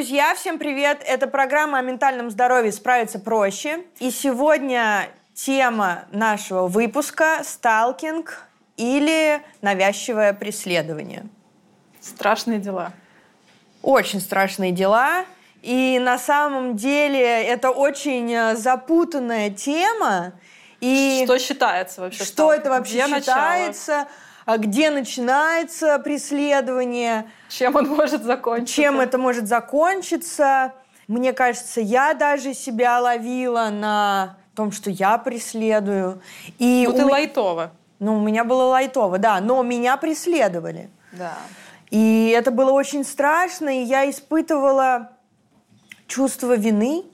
друзья, всем привет! Это программа о ментальном здоровье «Справиться проще». И сегодня тема нашего выпуска – сталкинг или навязчивое преследование. Страшные дела. Очень страшные дела. И на самом деле это очень э, запутанная тема. И что считается вообще? Что сталкинг? это вообще Где считается? Начало? А где начинается преследование? Чем он может закончиться? Чем это может закончиться? Мне кажется, я даже себя ловила на том, что я преследую. И ну, ты у... лайтово. Ну, у меня было лайтово, да, но меня преследовали. Да. И это было очень страшно, и я испытывала чувство вины,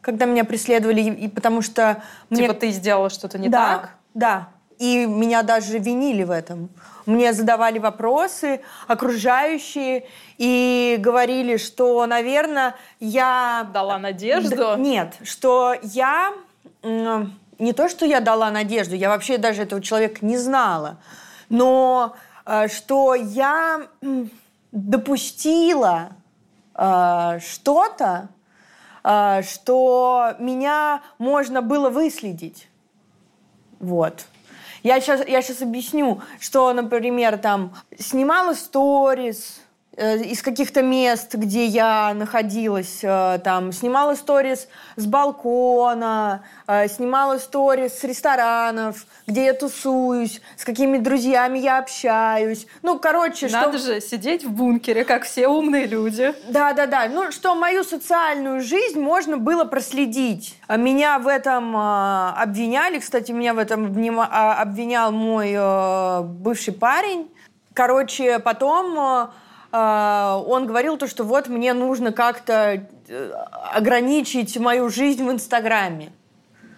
когда меня преследовали, и потому что... Типа ты сделала что-то не да, так? Да, и меня даже винили в этом. Мне задавали вопросы окружающие и говорили, что, наверное, я... Дала надежду? Нет, что я... Не то, что я дала надежду, я вообще даже этого человека не знала, но э, что я допустила э, что-то, э, что меня можно было выследить. Вот. Я сейчас, я сейчас объясню, что, например, там снимала сторис, из каких-то мест, где я находилась, э, там, снимала сторис с балкона, э, снимала сторис с ресторанов, где я тусуюсь, с какими друзьями я общаюсь. Ну, короче, Надо что... же сидеть в бункере, как все умные люди. Да-да-да. Ну, что мою социальную жизнь можно было проследить. Меня в этом э, обвиняли. Кстати, меня в этом а, обвинял мой э, бывший парень. Короче, потом... Э, а, он говорил то, что вот мне нужно как-то э, ограничить мою жизнь в Инстаграме.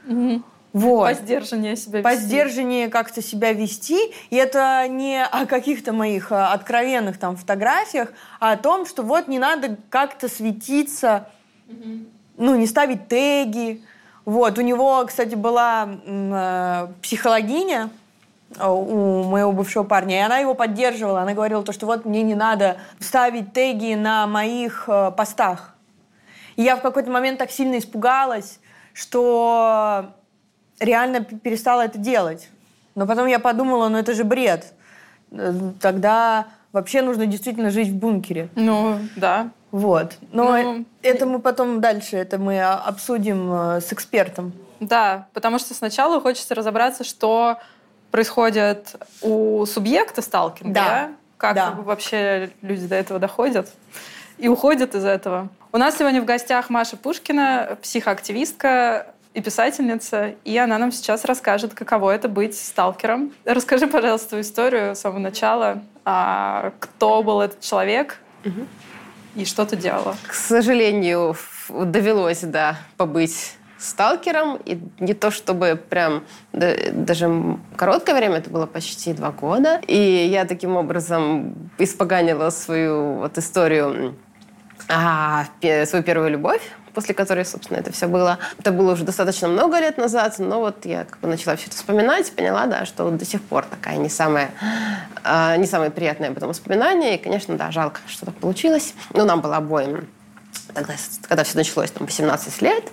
Угу. Вот. По сдержаннее себя вести. По сдержаннее как-то себя вести. И это не о каких-то моих а, откровенных там фотографиях, а о том, что вот не надо как-то светиться, угу. ну, не ставить теги. Вот. У него, кстати, была э, психологиня, Э, у моего бывшего парня, и она его поддерживала. Она говорила то, что вот мне не надо ставить теги на моих э, постах. И я в какой-то момент так сильно испугалась, что реально перестала это делать. Но потом я подумала, ну это же бред. Э, тогда вообще нужно действительно жить в бункере. Ну, да. Вот. Но ну, это мы потом дальше, это мы обсудим с экспертом. Да, потому что сначала хочется разобраться, что происходит у субъекта сталкинга, да. да? Как да. вообще люди до этого доходят и уходят из этого. У нас сегодня в гостях Маша Пушкина, психоактивистка и писательница, и она нам сейчас расскажет, каково это быть сталкером. Расскажи, пожалуйста, историю с самого начала. А, кто был этот человек угу. и что ты делала? К сожалению, довелось, да, побыть сталкером. И не то чтобы прям да, даже короткое время, это было почти два года. И я таким образом испоганила свою вот историю, а, свою первую любовь после которой, собственно, это все было. Это было уже достаточно много лет назад, но вот я как бы начала все это вспоминать, поняла, да, что вот до сих пор такая не самая, э, не самое приятное потом воспоминание. И, конечно, да, жалко, что так получилось. Но нам было обоим тогда, когда все началось, там, 18 лет,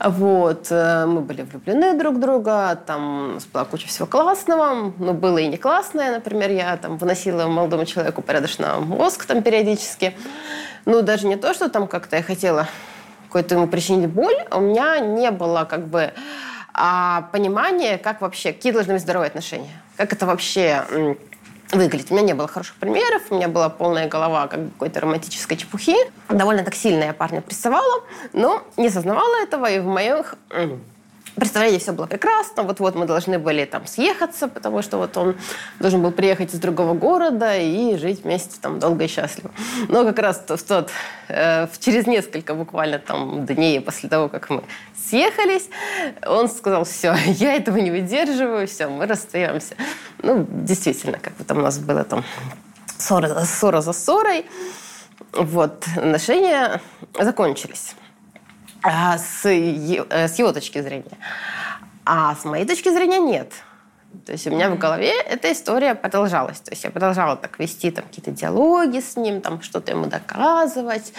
вот, э, мы были влюблены друг в друга, там у была куча всего классного, но было и не классное, например, я там выносила молодому человеку порядочно мозг там периодически, ну, даже не то, что там как-то я хотела какой-то ему причинить боль, а у меня не было как бы а, понимания, как вообще, какие должны быть здоровые отношения, как это вообще выглядеть. У меня не было хороших примеров, у меня была полная голова как какой-то романтической чепухи. Довольно так сильно я парня прессовала, но не сознавала этого, и в моих представлении все было прекрасно. Вот-вот мы должны были там съехаться, потому что вот он должен был приехать из другого города и жить вместе там долго и счастливо. Но как раз в тот, э, через несколько буквально там дней после того, как мы съехались, он сказал, все, я этого не выдерживаю, все, мы расстаемся. Ну, действительно, как бы там у нас было там ссора, ссора за ссорой. Вот, отношения закончились. А с, э, с его точки зрения. А с моей точки зрения нет. То есть у меня в голове эта история продолжалась. То есть я продолжала так вести там какие-то диалоги с ним, там что-то ему доказывать.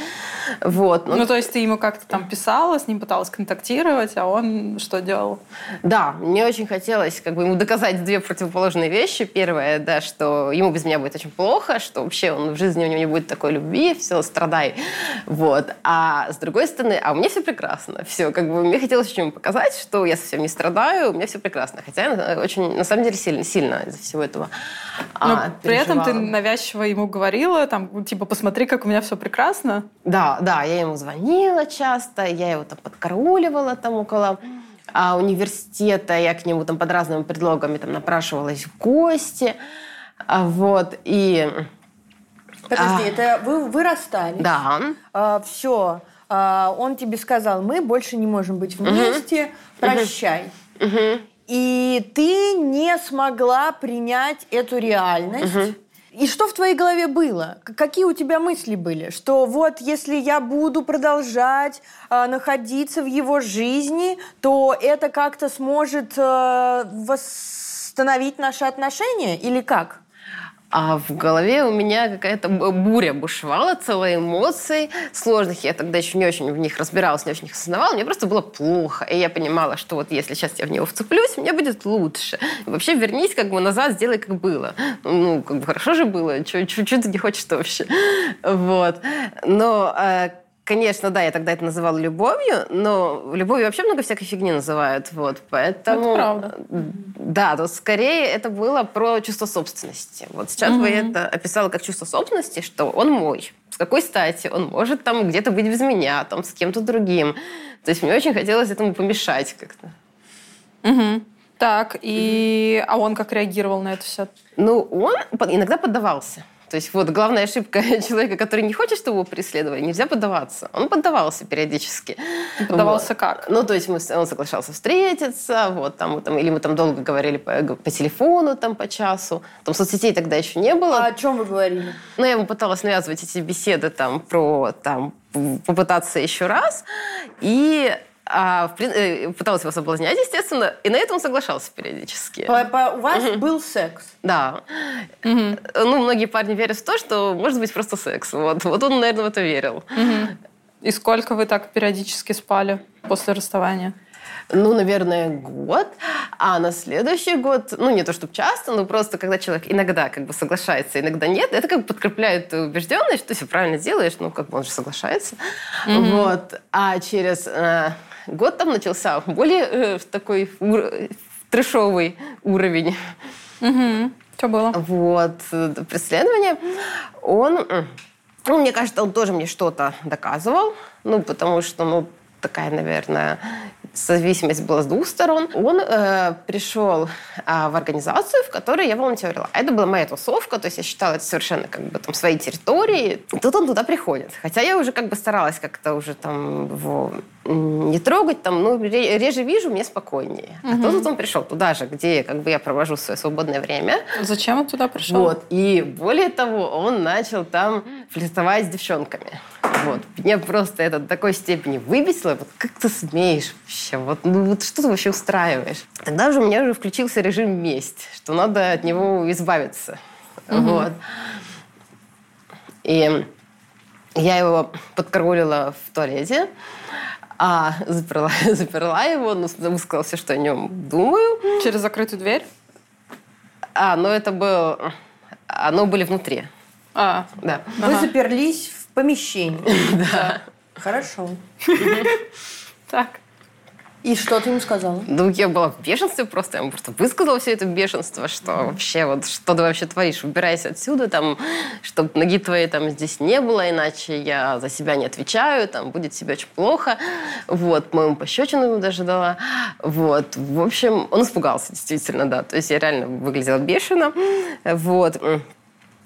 Вот. Ну, ну то есть ты ему как-то там писала, с ним пыталась контактировать, а он что делал? Да, мне очень хотелось как бы ему доказать две противоположные вещи. Первое, да, что ему без меня будет очень плохо, что вообще он в жизни у него не будет такой любви, все, страдай. Вот. А с другой стороны, а у меня все прекрасно. Все, как бы мне хотелось ему показать, что я совсем не страдаю, у меня все прекрасно. Хотя я очень, на самом деле, сильно, сильно из-за всего этого Но а, при этом ты навязчиво ему говорила, там, типа, посмотри, как у меня все прекрасно. Да, да, я ему звонила часто, я его там подкарауливала там около а, университета, я к нему там под разными предлогами там напрашивалась в гости. А, вот, и... Подожди, а, это вы, вы расстались? Да. А, все. А, он тебе сказал, мы больше не можем быть вместе, угу. прощай. Угу. И ты не смогла принять эту реальность. Угу. И что в твоей голове было? Какие у тебя мысли были? Что вот если я буду продолжать э, находиться в его жизни, то это как-то сможет э, восстановить наши отношения или как? А в голове у меня какая-то буря бушевала, целая эмоций сложных. Я тогда еще не очень в них разбиралась, не очень их осознавала. Мне просто было плохо. И я понимала, что вот если сейчас я в него вцеплюсь, мне будет лучше. И вообще вернись как бы назад, сделай как было. Ну, как бы хорошо же было. Ты не хочешь вообще? Вот. Но э, Конечно, да, я тогда это называла любовью, но любовью вообще много всякой фигни называют, вот, поэтому... Это правда. Да, то скорее это было про чувство собственности. Вот сейчас угу. бы я это описала как чувство собственности, что он мой. С какой стати? Он может там где-то быть без меня, там с кем-то другим. То есть мне очень хотелось этому помешать как-то. Угу. Так, и... А он как реагировал на это все? Ну, он иногда поддавался. То есть вот главная ошибка человека, который не хочет, чтобы его преследовали, нельзя поддаваться. Он поддавался периодически. Поддавался вот. как? Ну, то есть мы, он соглашался встретиться, вот, там, там, или мы там долго говорили по, по телефону там, по часу. Там соцсетей тогда еще не было. А о чем вы говорили? Ну, я ему пыталась навязывать эти беседы там про там, попытаться еще раз. И а, э, пыталась его соблазнять, естественно, и на это он соглашался периодически. По, по, у вас угу. был секс? Да. Угу. Ну, многие парни верят в то, что может быть просто секс. Вот, вот он, наверное, в это верил. Угу. И сколько вы так периодически спали после расставания? ну, наверное, год. А на следующий год, ну, не то чтобы часто, но просто когда человек иногда как бы соглашается, иногда нет, это как бы подкрепляет убежденность, что ты все правильно делаешь, ну, как бы он же соглашается. Mm-hmm. Вот. А через э, год там начался более э, такой ур- трешовый уровень. Mm-hmm. Что было? Вот. Преследование. Он, ну, мне кажется, он тоже мне что-то доказывал. Ну, потому что, ну, такая, наверное, зависимость была с двух сторон. Он э, пришел э, в организацию, в которой я волонтерила. А это была моя тусовка, то есть я считала это совершенно как бы там своей территорией. И тут он туда приходит. Хотя я уже как бы старалась как-то уже там его не трогать, там, ну, реже вижу, мне спокойнее. Угу. А тут он пришел туда же, где как бы я провожу свое свободное время. Зачем он туда пришел? Вот. И более того, он начал там флиртовать с девчонками. Вот. Меня просто это до такой степени выбесило. Вот как ты смеешь вообще? Вот, ну, вот что ты вообще устраиваешь? Тогда уже у меня уже включился режим месть, что надо от него избавиться. Угу. Вот. И я его подкараулила в туалете, а заперла, заперла его, ну, высказала все, что о нем думаю. Через закрытую дверь? А, ну это был... Оно были внутри. А, да. Вы ага. заперлись в помещении. Да. Хорошо. Так. И что ты ему сказала? Ну, я была в бешенстве просто. Я ему просто высказала все это бешенство, что вообще, вот, что ты вообще творишь? Убирайся отсюда, там, чтобы ноги твоей там здесь не было, иначе я за себя не отвечаю, там, будет тебе очень плохо. Вот, моему пощечину ему даже дала. Вот, в общем, он испугался, действительно, да. То есть я реально выглядела бешено. Вот.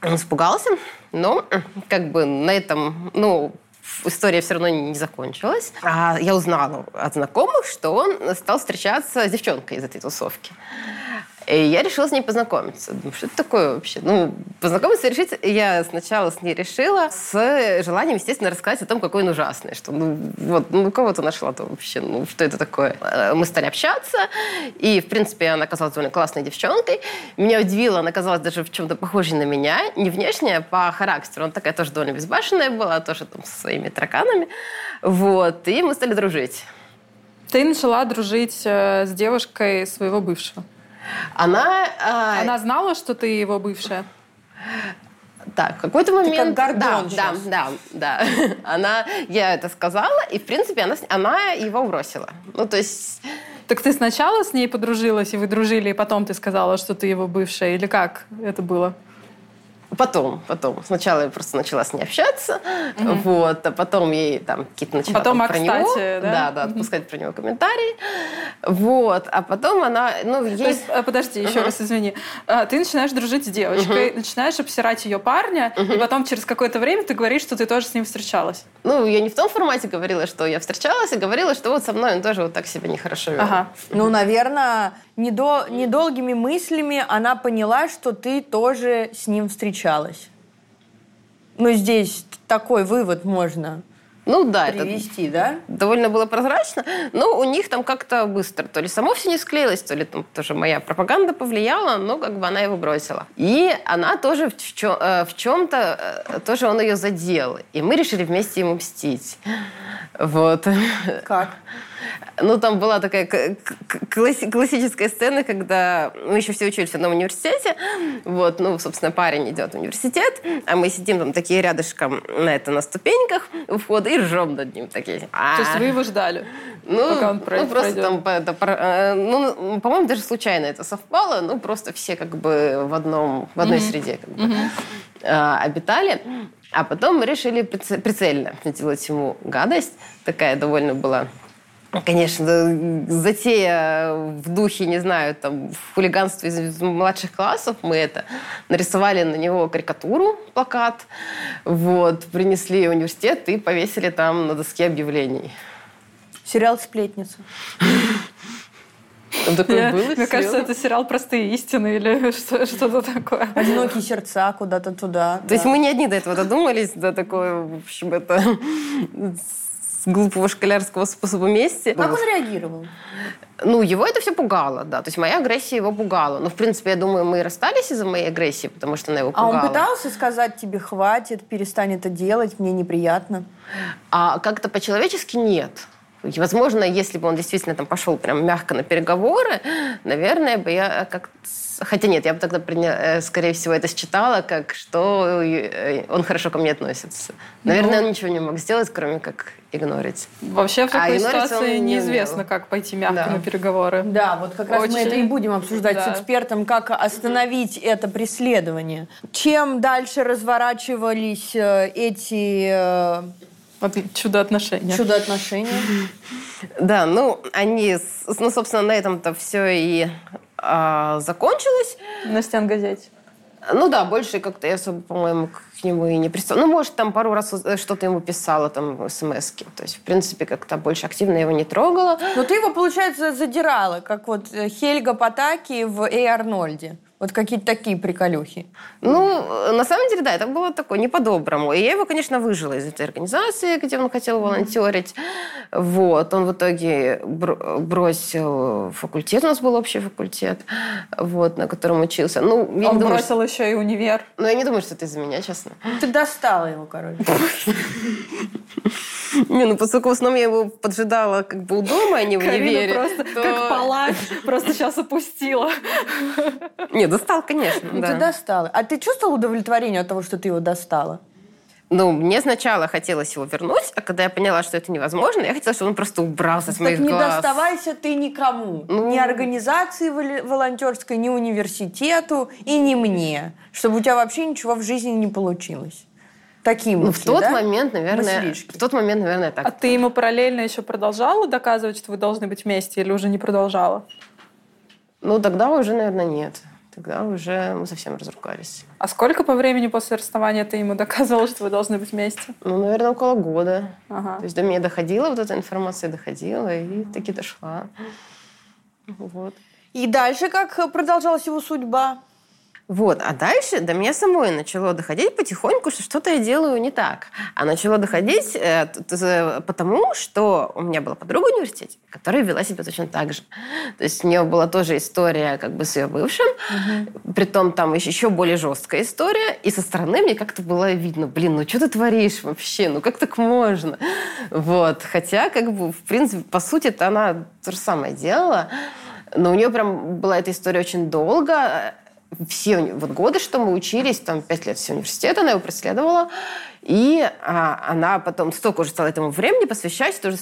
Он испугался, но как бы на этом, ну, история все равно не закончилась. А я узнала от знакомых, что он стал встречаться с девчонкой из этой тусовки. И я решила с ней познакомиться. Думаю, что это такое вообще? Ну, познакомиться, решить, я сначала с ней решила с желанием, естественно, рассказать о том, какой он ужасный. Что, ну, вот, ну, кого ты нашла-то вообще? Ну, что это такое? Э, мы стали общаться, и, в принципе, она оказалась довольно классной девчонкой. Меня удивило, она оказалась даже в чем-то похожей на меня. Не внешне, а по характеру. Она такая тоже довольно безбашенная была, тоже там со своими тараканами. Вот. И мы стали дружить. Ты начала дружить э, с девушкой своего бывшего. Она... Э... Она знала, что ты его бывшая? Так, в какой-то момент... Ты как да, да, да, да. Она, я это сказала, и, в принципе, она, она его бросила. Ну, то есть... Так ты сначала с ней подружилась, и вы дружили, и потом ты сказала, что ты его бывшая? Или как это было? Потом, потом. Сначала я просто начала с ней общаться, угу. вот, а потом ей там какие-то начала потом, там, про кстати, него, да, да, да отпускать угу. про него комментарии, вот, а потом она, ну, ей... есть, а, подожди, еще угу. раз извини, а, ты начинаешь дружить с девочкой, угу. начинаешь обсирать ее парня, угу. и потом через какое-то время ты говоришь, что ты тоже с ним встречалась. Ну, я не в том формате говорила, что я встречалась, а говорила, что вот со мной он тоже вот так себя нехорошо вел. Ага. Ну, наверное, недо... недолгими мыслями она поняла, что ты тоже с ним встречалась. Ну, здесь такой вывод можно ну да, привести, это да? довольно было прозрачно, но у них там как-то быстро, то ли само все не склеилось, то ли там тоже моя пропаганда повлияла, но как бы она его бросила. И она тоже в, чем, э, в чем-то, э, тоже он ее задел, и мы решили вместе ему мстить. Вот. Как? Ну, там была такая класси- классическая сцена, когда мы еще все учились в одном университете. Вот, ну, собственно, парень идет в университет, а мы сидим там такие рядышком на это на ступеньках у входа и ржем над ним такие. А-а-а. То есть вы его ждали? Ну, пока он ну просто там, это, э, ну, по-моему, даже случайно это совпало, ну, просто все как бы в одном, в одной mm-hmm. среде как бы, mm-hmm. обитали. А потом мы решили прицельно сделать ему гадость. Такая довольно была Конечно, затея в духе, не знаю, там, хулиганства из младших классов, мы это нарисовали на него карикатуру, плакат, вот, принесли в университет и повесили там на доске объявлений. Сериал «Сплетница». Там такое Я, было? Мне кажется, это сериал «Простые истины» или что-то такое. «Одинокие сердца» куда-то туда. То да. есть мы не одни до этого додумались, до такое, в общем, это глупого школярского способа мести. Как он реагировал? Ну, его это все пугало, да. То есть моя агрессия его пугала. Но, в принципе, я думаю, мы и расстались из-за моей агрессии, потому что она его пугала. А он пытался сказать тебе, хватит, перестань это делать, мне неприятно? А как-то по-человечески нет. Возможно, если бы он действительно там пошел прям мягко на переговоры, наверное, бы я как Хотя нет, я бы тогда, э, скорее всего, это считала, как что э, он хорошо ко мне относится. Наверное, ну, он ничего не мог сделать, кроме как игнорить. Вообще в такой а ситуации неизвестно, не как пойти мягко да. на переговоры. Да, вот как раз Очень... мы это и будем обсуждать да. с экспертом, как остановить это преследование. Чем дальше разворачивались э, эти Чудо-отношения. Чудо-отношения. Да, ну, они, ну, собственно, на этом-то все и а, закончилось. На стенгазете. Ну да, больше как-то я особо, по-моему, к нему и не пристала. Ну, может, там пару раз э, что-то ему писала, там, смс -ки. То есть, в принципе, как-то больше активно его не трогала. Но ты его, получается, задирала, как вот э, Хельга Потаки в «Эй, Арнольде». Вот какие-то такие приколюхи. Ну, на самом деле, да, это было такое не по-доброму. И я его, конечно, выжила из этой организации, где он хотел волонтерить. Вот. Он в итоге бросил факультет. У нас был общий факультет, вот, на котором учился. Ну, я он думаю, бросил что... еще и универ. Ну, я не думаю, что это из-за меня, честно. Ты достала его, короче. Не, ну поскольку в основном я его поджидала как бы у дома, а не в универе. просто как палач, просто сейчас опустила. Не, достал, конечно, ну, Ты достала. А ты чувствовала удовлетворение от того, что ты его достала? Ну, мне сначала хотелось его вернуть, а когда я поняла, что это невозможно, я хотела, чтобы он просто убрался с моих так глаз. не доставайся ты никому. Ну... Ни организации волонтерской, ни университету и ни мне. Чтобы у тебя вообще ничего в жизни не получилось такие мысли, ну, в тот да? момент, наверное, Мыслишки. в тот момент, наверное, так. А ты ему параллельно еще продолжала доказывать, что вы должны быть вместе, или уже не продолжала? Ну, тогда уже, наверное, нет. Тогда уже мы совсем разругались. А сколько по времени после расставания ты ему доказывала, что вы должны быть вместе? Ну, наверное, около года. Ага. То есть до меня доходила вот эта информация, доходила, и таки дошла. Вот. И дальше как продолжалась его судьба? Вот, а дальше до меня самой начало доходить потихоньку, что что-то я делаю не так. А начало доходить э, потому, что у меня была подруга в университете, которая вела себя точно так же. То есть у нее была тоже история как бы с ее бывшим, угу. притом там еще, еще более жесткая история, и со стороны мне как-то было видно, блин, ну что ты творишь вообще, ну как так можно? Вот, хотя как бы, в принципе, по сути, это она то же самое делала, но у нее прям была эта история очень долго, все вот годы, что мы учились, там пять лет все университет, она его преследовала. И а, она потом столько уже стала этому времени посвящать, что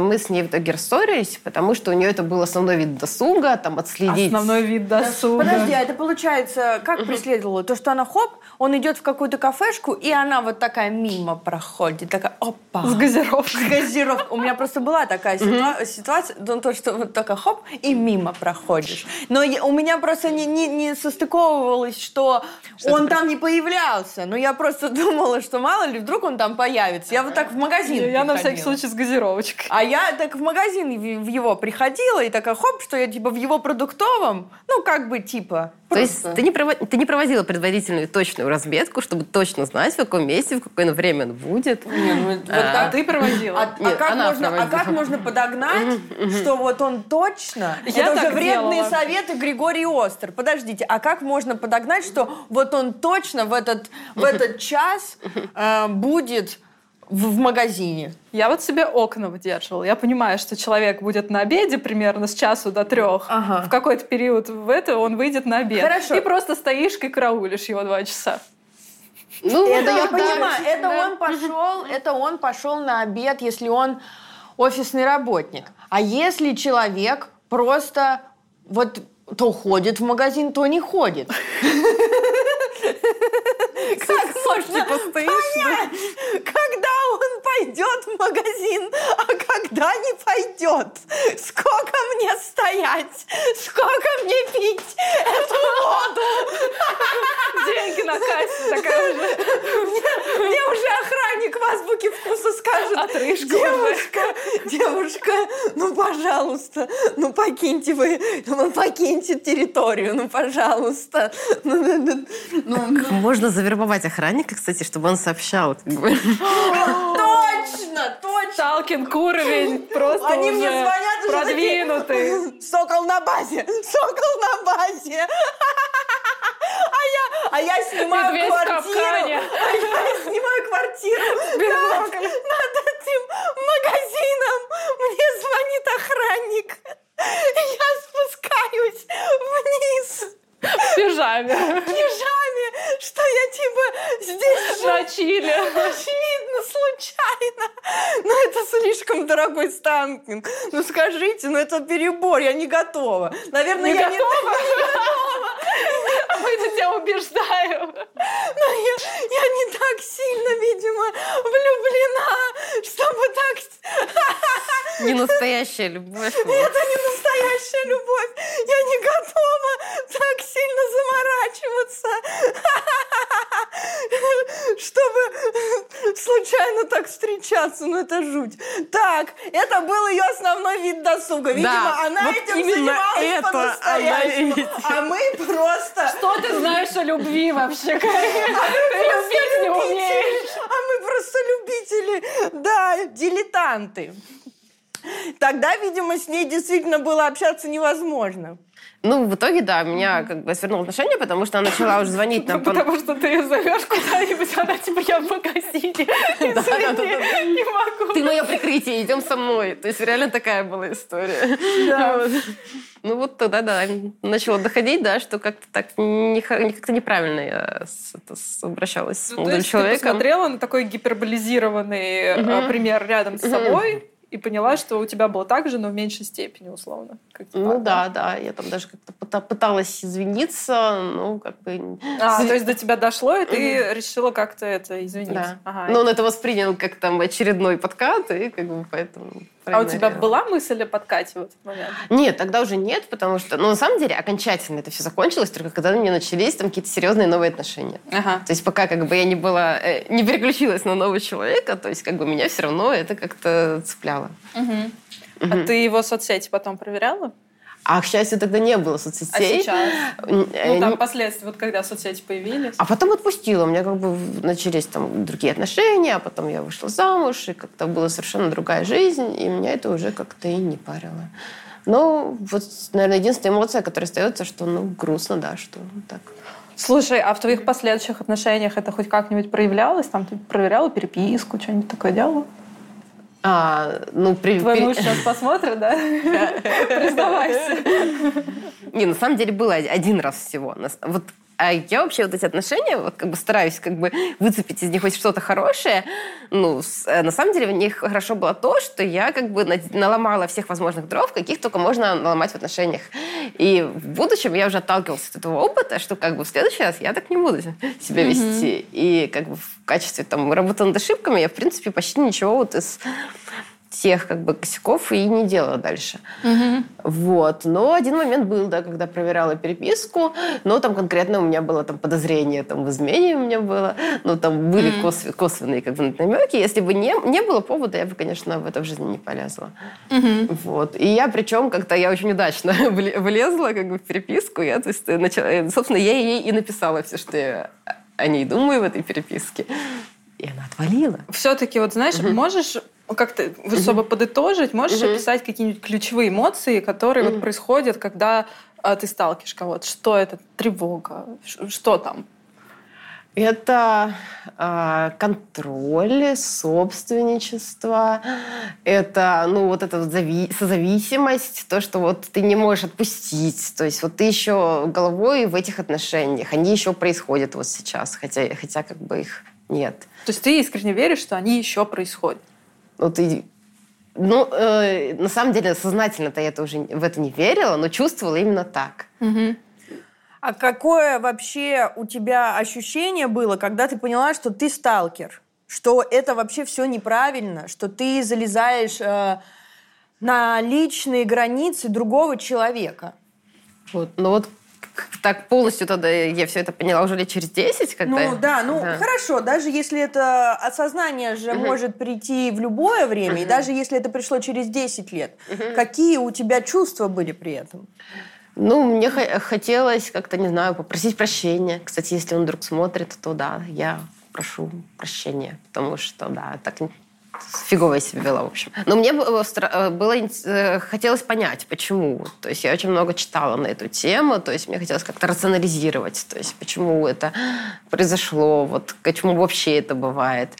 мы с ней в итоге рассорились, потому что у нее это был основной вид досуга, там отследить. Основной вид досуга. Подожди, а это получается, как преследовала? То, что она хоп, он идет в какую-то кафешку, и она вот такая мимо проходит, такая опа. С газировкой. С газировкой. У меня просто была такая ситуа- ситуация, ну, то, что вот только хоп, и мимо проходишь. Но у меня просто не, не, не состыковывалось, что, что он там не появлялся. Но я просто думала, что мало ли, вдруг он там появится. Я вот так в магазин Я на всякий случай с газировочкой. А я так в магазин в его приходила, и такая, хоп, что я типа в его продуктовом, ну, как бы типа... То есть ты не, прово- ты не проводила предварительную точную разметку, чтобы точно знать, в каком месте, в какое время он будет? Не, ну, вот а, ты проводила. А, а Нет, а, как, можно, а как можно подогнать, что вот он точно... Я Это уже вредные делала. советы Григорий Остер. Подождите, а как можно подогнать, что вот он точно в этот, в этот час э, будет в, в магазине. Я вот себе окна выдерживала. Я понимаю, что человек будет на обеде примерно с часу до трех. Ага. В какой-то период в это он выйдет на обед. Хорошо. И просто стоишь и караулишь его два часа. Ну, это да, я да, понимаю. Это да. он пошел, это он пошел на обед, если он офисный работник. А если человек просто вот то ходит в магазин, то не ходит. Как можно понять, когда он пойдет в магазин, а когда не пойдет? Сколько мне стоять? Сколько мне пить эту воду? Деньги на кассе такая уже. Мне, мне уже охранник в азбуке вкуса скажет. Отрыжка девушка, девушка, ну, пожалуйста, ну, покиньте вы, ну, покиньте территорию, ну, пожалуйста. Ну, ну, ну, ну. Можно завербовать охранника, кстати, чтобы он сообщал. Точно, точно. Сталкинг уровень просто Они мне звонят продвинутый. Сокол на базе, сокол на базе. А я, а я снимаю Медведь квартиру. А я снимаю квартиру над, над этим магазином. Мне звонит охранник. Я спускаюсь вниз. В пижаме. В пижаме, что я типа здесь на чили. Очевидно, случайно. Но это слишком дорогой стампинг. Ну скажите, ну это перебор, я не готова. Наверное, не я готова? не, готова. Мы это тебя убеждаем. Но я, я не так сильно, видимо, влюблена, чтобы так... Не настоящая любовь. Это не настоящая любовь. Я не готова так сильно заморачиваться, чтобы случайно так встречаться. Ну, это жуть. Так, это был ее основной вид досуга. Видимо, да, она вот этим занималась по-настоящему. А мы просто... Что ты знаешь о любви вообще, Карина? А любить не умеешь. А мы просто любители. Да, дилетанты. Тогда, видимо, с ней действительно было общаться невозможно. Ну, в итоге, да, меня как бы свернуло отношения, потому что она начала уже звонить нам. Потому что ты ее зовешь куда-нибудь, она типа, я в магазине. Не могу. Ты мое прикрытие, идем со мной. То есть реально такая была история. Ну вот тогда, да, начало доходить, да, что как-то так не, как-то неправильно я с, обращалась с ну, молодым человеком. Ты посмотрела на такой гиперболизированный угу. пример рядом с собой, и поняла, что у тебя было так же, но в меньшей степени, условно. Как ну да, да. Я там даже как-то пыталась извиниться, ну как бы... А, то есть до тебя дошло, и ты решила как-то это извиниться. Да. Ага. Но он это воспринял как там очередной подкат, и как бы поэтому... А у тебя была мысль о подкате в этот момент? Нет, тогда уже нет, потому что, ну, на самом деле, окончательно это все закончилось только когда у меня начались там какие-то серьезные новые отношения. Ага. То есть пока как бы я не была, э, не переключилась на нового человека, то есть как бы меня все равно это как-то цепляло. Угу. Угу. А ты его соцсети потом проверяла? А, к счастью, тогда не было соцсетей. А сейчас? Ну, там последствия, вот когда соцсети появились. А потом отпустила. У меня как бы начались там другие отношения, а потом я вышла замуж, и как-то была совершенно другая жизнь, и меня это уже как-то и не парило. Но вот, наверное, единственная эмоция, которая остается, что, ну, грустно, да, что так. Слушай, а в твоих последующих отношениях это хоть как-нибудь проявлялось? Там ты проверяла переписку, что-нибудь такое делала? А, ну, при, Твой муж сейчас посмотрит, да? Признавайся. Не, на самом деле было один раз всего. Вот а я вообще вот эти отношения, вот как бы стараюсь как бы выцепить из них хоть что-то хорошее. Ну, с, э, на самом деле в них хорошо было то, что я как бы наломала всех возможных дров, каких только можно наломать в отношениях. И в будущем я уже отталкивалась от этого опыта, что как бы в следующий раз я так не буду себя вести. Mm-hmm. И как бы в качестве там работы над ошибками я, в принципе, почти ничего вот из тех как бы косяков и не делала дальше. Угу. Вот. Но один момент был, да, когда проверяла переписку, но там конкретно у меня было там подозрение там, в измене у меня было, но там были угу. косв... косвенные как бы намеки. Если бы не, не было повода, я бы, конечно, в это в жизни не полезла. Угу. Вот. И я причем как-то, я очень удачно влезла как бы в переписку, я, то есть, начала, э, собственно, я ей и написала все, что я о ней думаю в этой переписке. И она отвалила. Все-таки, вот знаешь, угу. можешь как-то особо подытожить, можешь угу. описать какие-нибудь ключевые эмоции, которые угу. вот происходят, когда а, ты сталкиваешь кого-то? Что это? Тревога? Что там? Это э, контроль, собственничество, это, ну, вот эта вот зави- созависимость, то, что вот ты не можешь отпустить. То есть вот ты еще головой в этих отношениях, они еще происходят вот сейчас, хотя, хотя как бы их нет. То есть ты искренне веришь, что они еще происходят? Ну, ты ну, э, на самом деле, сознательно-то я это уже в это не верила, но чувствовала именно так. Угу. А какое вообще у тебя ощущение было, когда ты поняла, что ты сталкер? Что это вообще все неправильно, что ты залезаешь э, на личные границы другого человека? Вот, ну вот так полностью тогда я все это поняла уже лет через 10, когда... Ну да, ну да. хорошо, даже если это осознание же угу. может прийти в любое время, угу. и даже если это пришло через 10 лет, угу. какие у тебя чувства были при этом? Ну, мне хотелось как-то, не знаю, попросить прощения. Кстати, если он вдруг смотрит, то да, я прошу прощения, потому что, да, так фигово я себя вела, в общем. Но мне было, было э, хотелось понять, почему. То есть я очень много читала на эту тему, то есть мне хотелось как-то рационализировать, то есть почему это произошло, вот почему вообще это бывает.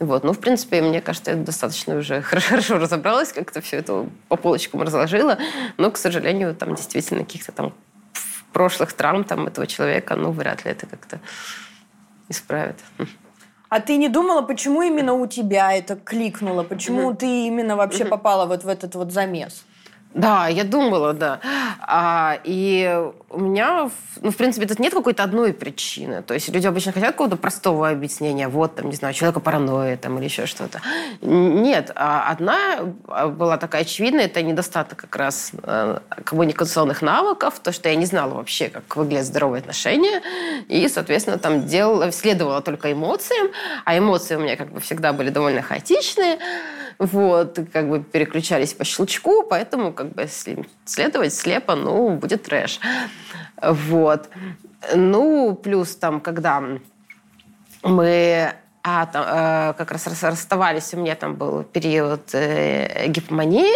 Вот. Ну, в принципе, мне кажется, я достаточно уже хорошо, разобралась, как-то все это по полочкам разложила. Но, к сожалению, там действительно каких-то там прошлых травм там, этого человека, ну, вряд ли это как-то исправит. А ты не думала, почему именно у тебя это кликнуло? Почему угу. ты именно вообще угу. попала вот в этот вот замес? Да, я думала, да. А, и у меня, ну, в принципе, тут нет какой-то одной причины. То есть люди обычно хотят какого-то простого объяснения. Вот, там, не знаю, человека паранойя там, или еще что-то. Нет. А одна а, была такая очевидная, это недостаток как раз э, коммуникационных навыков, то, что я не знала вообще, как выглядят здоровые отношения. И, соответственно, там делала, следовала только эмоциям. А эмоции у меня как бы всегда были довольно хаотичные вот, как бы переключались по щелчку, поэтому как бы если следовать слепо, ну, будет трэш. Вот. Ну, плюс там, когда мы а, там, э, как раз расставались, у меня там был период э, гипомании,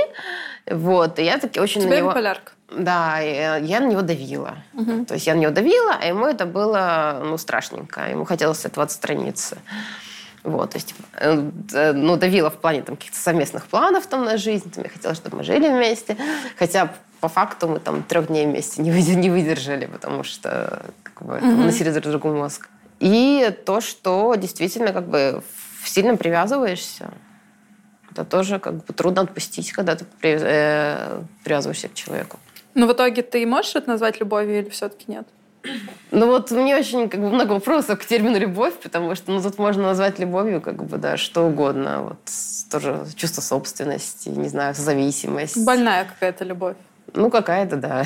вот, и я таки очень тебя на него... биполярка? Да, я на него давила. Угу. То есть я на него давила, а ему это было, ну, страшненько. Ему хотелось от этого отстраниться. Вот, то есть, э, э, ну, давила в плане там каких-то совместных планов там на жизнь. Там, я хотела, чтобы мы жили вместе. Хотя по факту мы там трех дней вместе не, не выдержали, потому что как бы, mm-hmm. носили друг другу мозг. И то, что действительно как бы сильно привязываешься, это тоже как бы трудно отпустить, когда ты при, э, привязываешься к человеку. Но в итоге ты можешь это назвать любовью или все-таки нет? Ну вот мне очень как бы, много вопросов к термину любовь, потому что ну, тут можно назвать любовью как бы, да, что угодно. Вот тоже чувство собственности, не знаю, зависимость. Больная какая-то любовь. Ну, какая-то, да.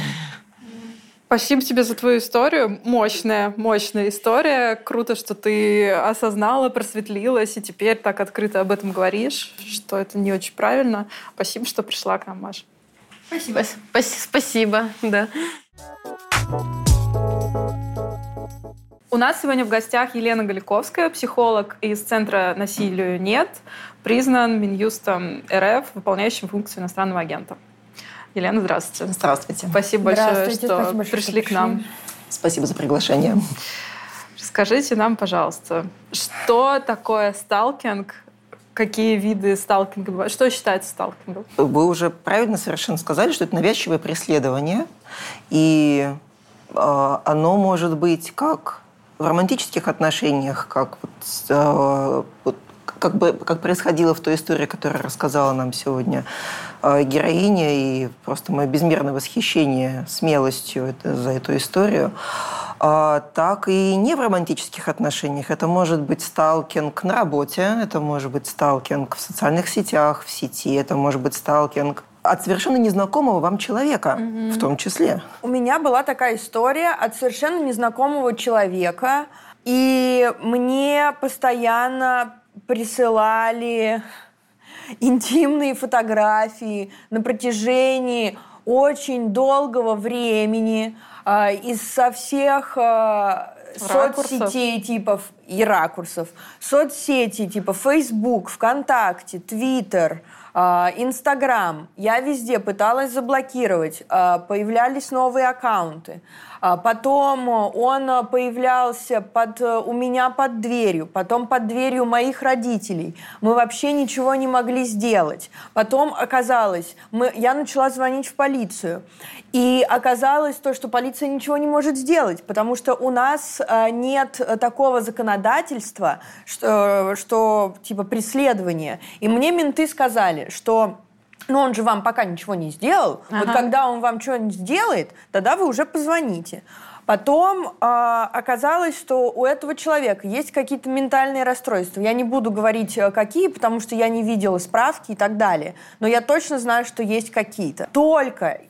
Спасибо тебе за твою историю. Мощная, мощная история. Круто, что ты осознала, просветлилась и теперь так открыто об этом говоришь, что это не очень правильно. Спасибо, что пришла к нам, Маша. Спасибо. Спасибо, да. У нас сегодня в гостях Елена Галиковская, психолог из Центра насилию нет, признан Минюстом РФ, выполняющим функцию иностранного агента. Елена, здравствуйте. Здравствуйте. Спасибо большое, что спасибо большое, пришли что к нам. Спасибо за приглашение. Скажите нам, пожалуйста, что такое сталкинг? Какие виды сталкинга бывают? Что считается сталкингом? Вы уже правильно совершенно сказали, что это навязчивое преследование. И э, оно может быть как в романтических отношениях, как вот, э, вот как бы как происходило в той истории, которую рассказала нам сегодня э, героиня, и просто мое безмерное восхищение смелостью это, за эту историю, э, так и не в романтических отношениях. Это может быть сталкинг на работе, это может быть сталкинг в социальных сетях, в сети, это может быть сталкинг от совершенно незнакомого вам человека mm в том числе. У меня была такая история от совершенно незнакомого человека, и мне постоянно присылали интимные фотографии на протяжении очень долгого времени э, из со всех э, соцсетей типов и ракурсов. Соцсети типа Facebook, ВКонтакте, Твиттер, Инстаграм. Я везде пыталась заблокировать. Э, появлялись новые аккаунты. А потом он появлялся под, у меня под дверью, потом под дверью моих родителей. Мы вообще ничего не могли сделать. Потом оказалось, мы, я начала звонить в полицию. И оказалось то, что полиция ничего не может сделать, потому что у нас э, нет такого законодательства, что, что типа преследование. И мне менты сказали, что но он же вам пока ничего не сделал. Ага. Вот когда он вам что-нибудь сделает, тогда вы уже позвоните. Потом э, оказалось, что у этого человека есть какие-то ментальные расстройства. Я не буду говорить, э, какие, потому что я не видела справки и так далее. Но я точно знаю, что есть какие-то. Только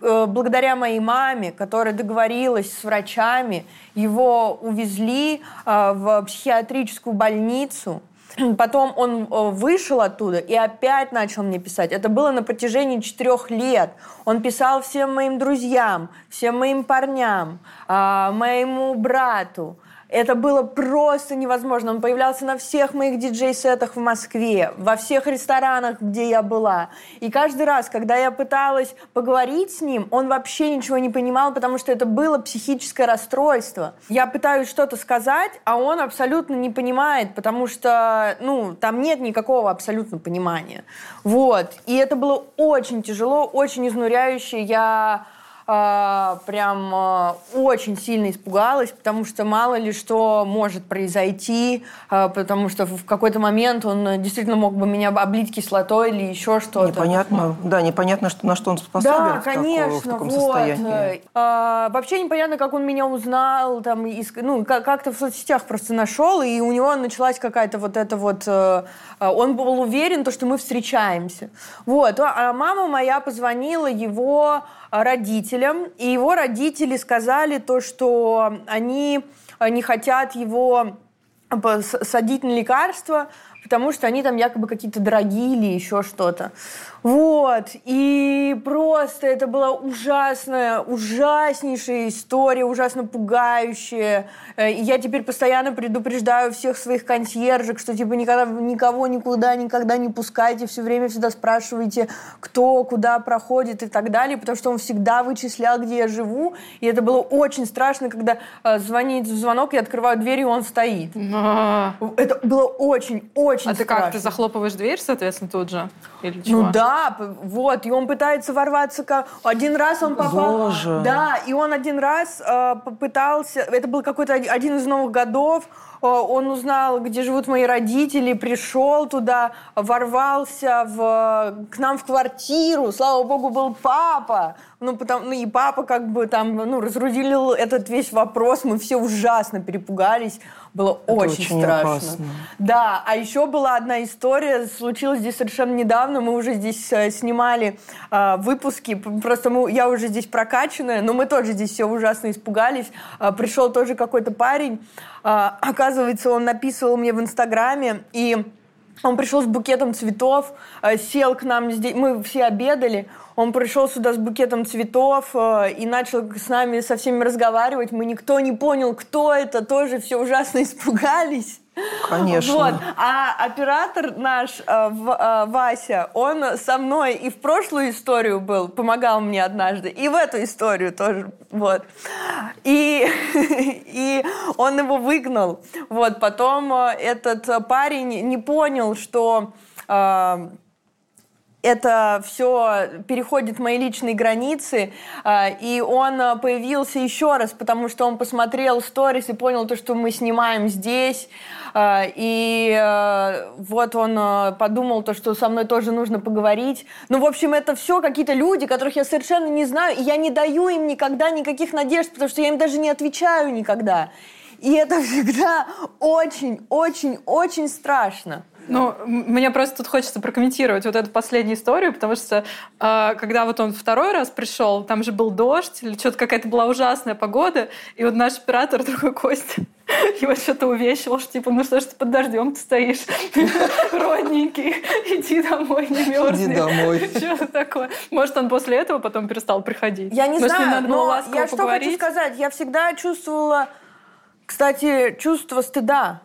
э, благодаря моей маме, которая договорилась с врачами, его увезли э, в психиатрическую больницу Потом он э, вышел оттуда и опять начал мне писать. Это было на протяжении четырех лет. Он писал всем моим друзьям, всем моим парням, а, моему брату. Это было просто невозможно. Он появлялся на всех моих диджей-сетах в Москве, во всех ресторанах, где я была. И каждый раз, когда я пыталась поговорить с ним, он вообще ничего не понимал, потому что это было психическое расстройство. Я пытаюсь что-то сказать, а он абсолютно не понимает, потому что, ну, там нет никакого абсолютно понимания. Вот. И это было очень тяжело, очень изнуряюще. Я э, прям э, очень сильно испугалась, потому что мало ли что может произойти, э, потому что в какой-то момент он действительно мог бы меня облить кислотой или еще что-то. Непонятно, да, непонятно, что, на что он способен да, в, конечно, в таком вот. состоянии. Э, вообще непонятно, как он меня узнал, там, из, ну, как-то в соцсетях просто нашел, и у него началась какая-то вот эта вот... Э, он был уверен, то, что мы встречаемся. Вот. А мама моя позвонила его родителям, и его родители сказали то, что они э, не хотят его э, садить на лекарства, потому что они там якобы какие-то дорогие или еще что-то. Вот. И просто это была ужасная, ужаснейшая история, ужасно пугающая. Э, и я теперь постоянно предупреждаю всех своих консьержек, что типа никогда, никого никуда никогда не пускайте, все время всегда спрашивайте, кто куда проходит и так далее, потому что он всегда вычислял, где я живу. И это было очень страшно, когда э, звонит звонок, я открываю дверь, и он стоит. А. Это было очень, очень а страшно. А ты как, ты захлопываешь дверь, соответственно, тут же? Или ну чего? Ну да, да, вот, и он пытается ворваться. Как... Один раз он попал... Боже. Да, и он один раз э, попытался... Это был какой-то один из новых годов. Э, он узнал, где живут мои родители, пришел туда, ворвался в, к нам в квартиру. Слава богу, был папа. Ну, потому, ну, и папа как бы там, ну, разрулил этот весь вопрос. Мы все ужасно перепугались. Было Это очень, очень страшно. Опасно. Да, а еще была одна история, случилась здесь совершенно недавно. Мы уже здесь э, снимали э, выпуски. Просто мы, я уже здесь прокачанная, но мы тоже здесь все ужасно испугались. Э, пришел тоже какой-то парень. Э, оказывается, он написывал мне в Инстаграме и он пришел с букетом цветов, э, сел к нам здесь, мы все обедали, он пришел сюда с букетом цветов э, и начал с нами со всеми разговаривать. Мы никто не понял, кто это, тоже все ужасно испугались. Конечно. Вот. А оператор наш, э, в, Вася, он со мной и в прошлую историю был, помогал мне однажды, и в эту историю тоже. Вот. И, и он его выгнал. Вот. Потом этот парень не понял, что это все переходит мои личные границы, а, и он а, появился еще раз, потому что он посмотрел сторис и понял то, что мы снимаем здесь, а, и вот он подумал то, что со мной тоже нужно поговорить. Ну, в общем, это все какие-то люди, которых я совершенно не знаю, и я не даю им никогда никаких надежд, потому что я им даже не отвечаю никогда. И это всегда очень, очень, очень страшно. Ну, мне просто тут хочется прокомментировать вот эту последнюю историю, потому что э, когда вот он второй раз пришел, там же был дождь, или что-то какая-то была ужасная погода, и вот наш оператор, другой Костя, его что-то увещил, что типа, ну что ж ты под дождем ты стоишь, родненький, иди домой, не мерзни. Иди домой. Что-то такое. Может, он после этого потом перестал приходить. Я не Может, знаю, но я что хочу сказать, я всегда чувствовала, кстати, чувство стыда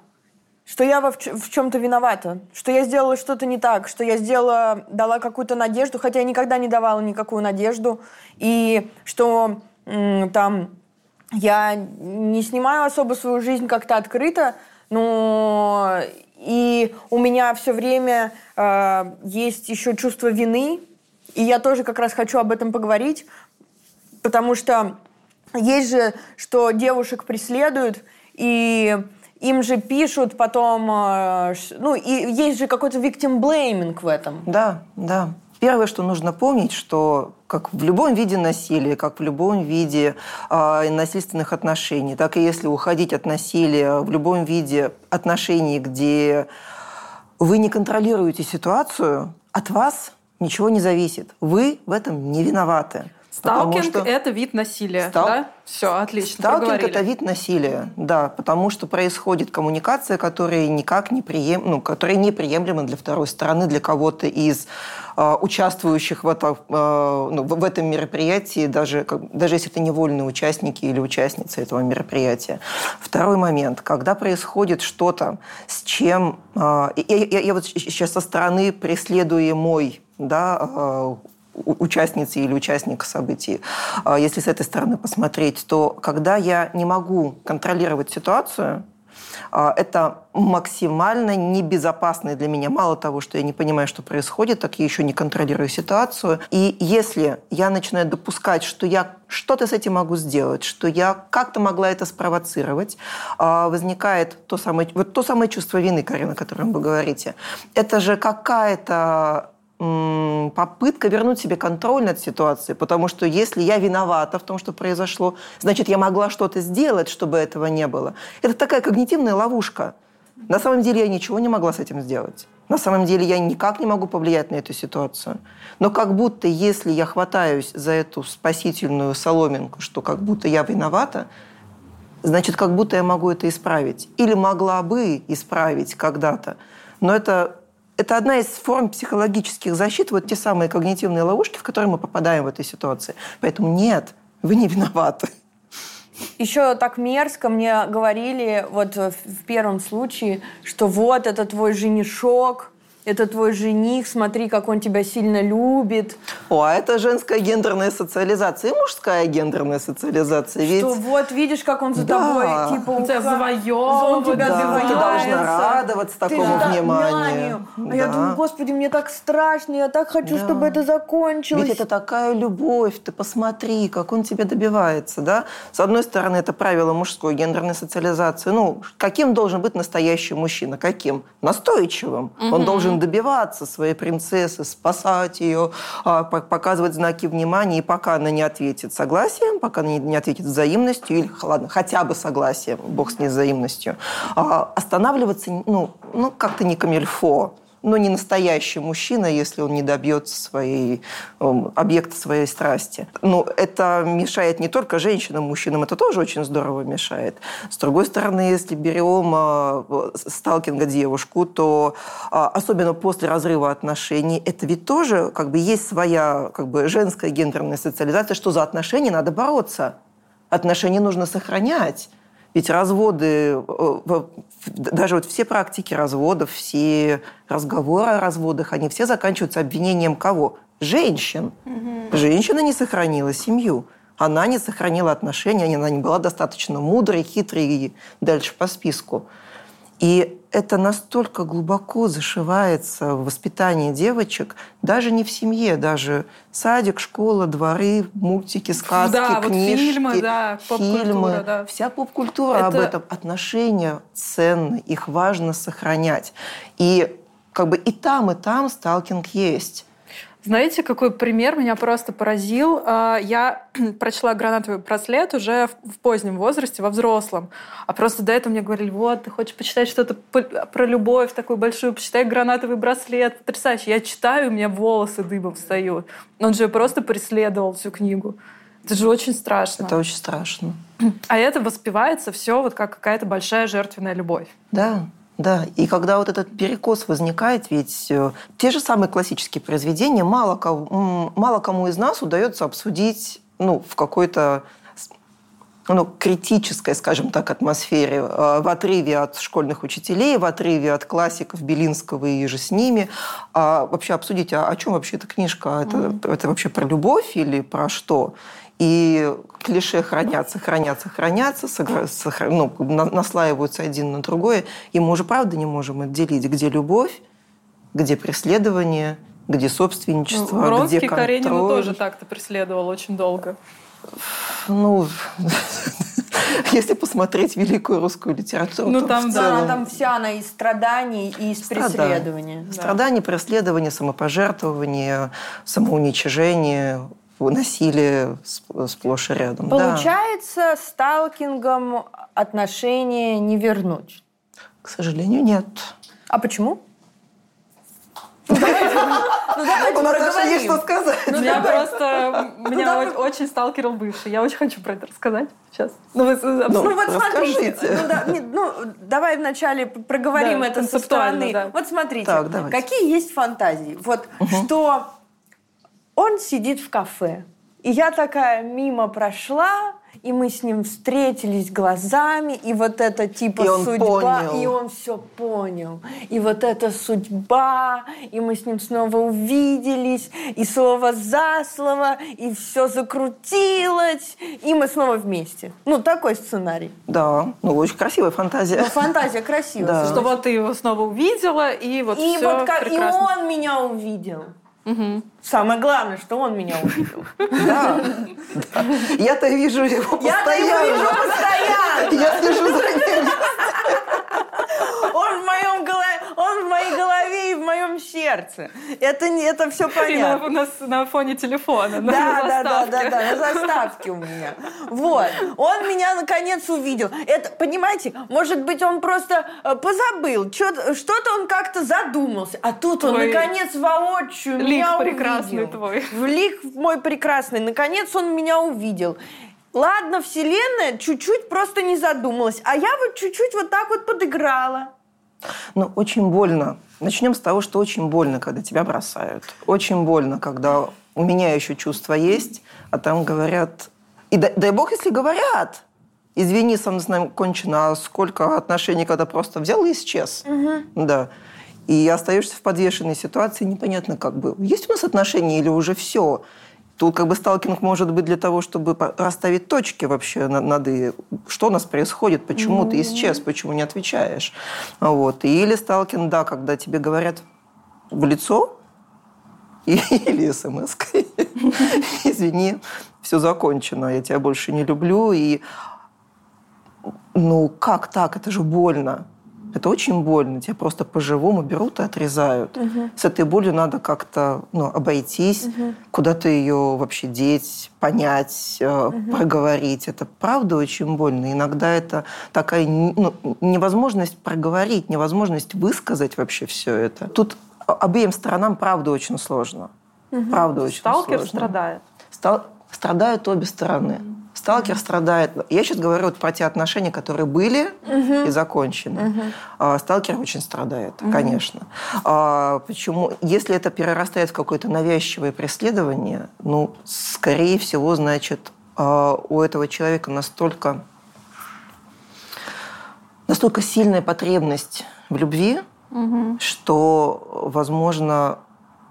что я во, в чем-то виновата, что я сделала что-то не так, что я сделала, дала какую-то надежду, хотя я никогда не давала никакую надежду, и что там я не снимаю особо свою жизнь как-то открыто, но и у меня все время э, есть еще чувство вины, и я тоже как раз хочу об этом поговорить, потому что есть же, что девушек преследуют, и им же пишут потом, э, ну, и есть же какой-то victim blaming в этом. Да, да. Первое, что нужно помнить, что как в любом виде насилия, как в любом виде э, насильственных отношений, так и если уходить от насилия в любом виде отношений, где вы не контролируете ситуацию, от вас ничего не зависит. Вы в этом не виноваты. Сталкинг что... – это вид насилия, Стал... да? Все, отлично, Сталкинг – это вид насилия, да, потому что происходит коммуникация, которая никак не прием... ну, которая неприемлема для второй стороны, для кого-то из э, участвующих в, это, э, ну, в этом мероприятии, даже, как, даже если это невольные участники или участницы этого мероприятия. Второй момент, когда происходит что-то, с чем… Э, я, я, я вот сейчас со стороны преследуемой да, участницы или участника событий. А если с этой стороны посмотреть, то когда я не могу контролировать ситуацию, а, это максимально небезопасно для меня. Мало того, что я не понимаю, что происходит, так я еще не контролирую ситуацию. И если я начинаю допускать, что я что-то с этим могу сделать, что я как-то могла это спровоцировать, а, возникает то самое, вот то самое чувство вины, Карина, о котором вы говорите. Это же какая-то попытка вернуть себе контроль над ситуацией, потому что если я виновата в том, что произошло, значит, я могла что-то сделать, чтобы этого не было. Это такая когнитивная ловушка. На самом деле я ничего не могла с этим сделать. На самом деле я никак не могу повлиять на эту ситуацию. Но как будто если я хватаюсь за эту спасительную соломинку, что как будто я виновата, значит, как будто я могу это исправить. Или могла бы исправить когда-то. Но это это одна из форм психологических защит, вот те самые когнитивные ловушки, в которые мы попадаем в этой ситуации. Поэтому нет, вы не виноваты. Еще так мерзко мне говорили вот в первом случае, что вот это твой женишок, это твой жених, смотри, как он тебя сильно любит. О, а это женская гендерная социализация и мужская гендерная социализация. Ведь... Что вот видишь, как он за да. тобой, типа, он тебя завоевывает, он тебя да. Ты должна радоваться такому ты вниманию. Да. А я думаю, господи, мне так страшно, я так хочу, да. чтобы это закончилось. Ведь это такая любовь, ты посмотри, как он тебя добивается, да? С одной стороны, это правило мужской гендерной социализации. Ну, каким должен быть настоящий мужчина? Каким? Настойчивым. Угу. Он должен добиваться своей принцессы, спасать ее, а, показывать знаки внимания, и пока она не ответит согласием, пока она не ответит взаимностью, или, ладно, хотя бы согласием, бог с ней взаимностью, а, останавливаться, ну, ну как-то не камильфо. Но не настоящий мужчина, если он не добьется своей, эм, объекта своей страсти. Но это мешает не только женщинам, мужчинам, это тоже очень здорово мешает. С другой стороны, если берем э, сталкинга девушку, то а, особенно после разрыва отношений, это ведь тоже как бы есть своя как бы женская гендерная социализация, что за отношения надо бороться. Отношения нужно сохранять. Ведь разводы, э, даже вот все практики разводов, все разговоры о разводах, они все заканчиваются обвинением кого? Женщин. Угу. Женщина не сохранила семью. Она не сохранила отношения, она не была достаточно мудрой, хитрой и дальше по списку. И это настолько глубоко зашивается в воспитании девочек, даже не в семье, даже садик, школа, дворы, мультики, сказки, да, книжки, вот фильмы, да, фильмы, да. вся поп-культура это... об этом. Отношения ценны, их важно сохранять. И как бы и там, и там сталкинг есть. Знаете, какой пример меня просто поразил? А, я прочла «Гранатовый браслет» уже в позднем возрасте, во взрослом. А просто до этого мне говорили, вот, ты хочешь почитать что-то про любовь такую большую, почитай «Гранатовый браслет». Потрясающе. Я читаю, у меня волосы дыбом встают. Он же просто преследовал всю книгу. Это же очень страшно. Это очень страшно. А это воспевается все вот как какая-то большая жертвенная любовь. Да. Да, и когда вот этот перекос возникает, ведь э, те же самые классические произведения мало кому, мало кому из нас удается обсудить ну, в какой-то ну, критической, скажем так, атмосфере, э, в отрыве от школьных учителей, в отрыве от классиков Белинского и же с ними. А вообще обсудить, а о чем вообще эта книжка? Это, mm. это вообще про любовь или про что? И клише хранятся, хранятся, хранятся, сохра... ну, наслаиваются один на другое. И мы уже правда не можем отделить, где любовь, где преследование, где собственничество, ну, где контроль. Каренину тоже так-то преследовал очень долго. Ну, если посмотреть великую русскую литературу, ну, там, да, целом... там вся она из страданий и из Страда... преследования. Страдания, да. преследования, самопожертвования, самоуничижения, насилие сплошь и рядом. Получается, да. сталкингом отношения не вернуть? К сожалению, нет. А почему? Ну, У нас даже есть что сказать. Ну, я просто... Меня очень сталкерил бывший. Я очень хочу про это рассказать сейчас. Ну, вы, ну вот смотрите. Ну, да, ну, давай вначале проговорим это со стороны. Вот смотрите, какие есть фантазии. Вот что он сидит в кафе. И я такая мимо прошла, и мы с ним встретились глазами, и вот это типа и судьба, понял. и он все понял. И вот это судьба, и мы с ним снова увиделись, и слово за слово, и все закрутилось, и мы снова вместе. Ну, такой сценарий. Да, ну, очень красивая фантазия. Ну, фантазия красивая. Да. Что вот ты его снова увидела, и вот и все вот как, прекрасно. И он меня увидел. Угу. Самое главное, что он меня увидел. Да. Я-то вижу его постоянно. Я-то его вижу постоянно. Я слежу за ним. Он в моем голове, он в моей голове и в моем сердце. Это, это все понятно. И на, на, на фоне телефона, на, да, на да, да, да, да, на заставке у меня. Вот. Он меня наконец увидел. Это, понимаете, может быть, он просто э, позабыл. Что-то он как-то задумался. А тут он, Ой. наконец, воочию Лик меня прекрасный увидел. твой. Лик мой прекрасный. Наконец он меня увидел. Ладно, Вселенная чуть-чуть просто не задумалась, а я вот чуть-чуть вот так вот подыграла. Ну, очень больно. Начнем с того, что очень больно, когда тебя бросают. Очень больно, когда у меня еще чувства есть, а там говорят... И дай, дай бог, если говорят. Извини, сам с нами кончено, а сколько отношений, когда просто взял и исчез. Угу. Да. И остаешься в подвешенной ситуации, непонятно как бы, есть у нас отношения или уже все. Тут как бы сталкинг может быть для того, чтобы расставить точки вообще над, и что у нас происходит, почему mm-hmm. ты исчез, почему не отвечаешь. Вот. Или сталкинг, да, когда тебе говорят в лицо, или смс извини, все закончено, я тебя больше не люблю, и ну как так, это же больно. Это очень больно. Тебя просто по-живому берут и отрезают. Угу. С этой болью надо как-то ну, обойтись, угу. куда-то ее вообще деть, понять, угу. проговорить. Это правда очень больно. Иногда это такая ну, невозможность проговорить, невозможность высказать вообще все это. Тут обеим сторонам правда очень сложно. Угу. Правда очень Сталкер сложно. страдает. Стал... Страдают обе стороны. Угу. Сталкер страдает. Я сейчас говорю вот про те отношения, которые были угу. и закончены. Угу. А, сталкер очень страдает, угу. конечно. А, почему? Если это перерастает в какое-то навязчивое преследование, ну, скорее всего, значит, а, у этого человека настолько настолько сильная потребность в любви, угу. что, возможно,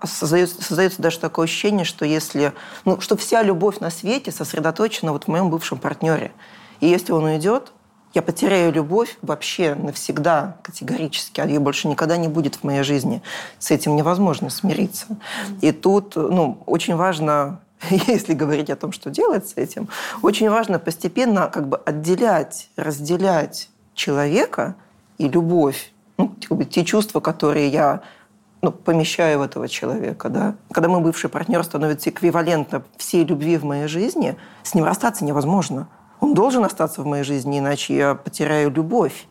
создается, создается даже такое ощущение, что если, ну, что вся любовь на свете сосредоточена вот в моем бывшем партнере. И если он уйдет, я потеряю любовь вообще навсегда, категорически, а ее больше никогда не будет в моей жизни. С этим невозможно смириться. И тут ну, очень важно, если говорить о том, что делать с этим, очень важно постепенно как бы отделять, разделять человека и любовь, ну, те чувства, которые я ну, помещаю в этого человека. Да? Когда мой бывший партнер становится эквивалентно всей любви в моей жизни, с ним расстаться невозможно. Он должен остаться в моей жизни, иначе я потеряю любовь.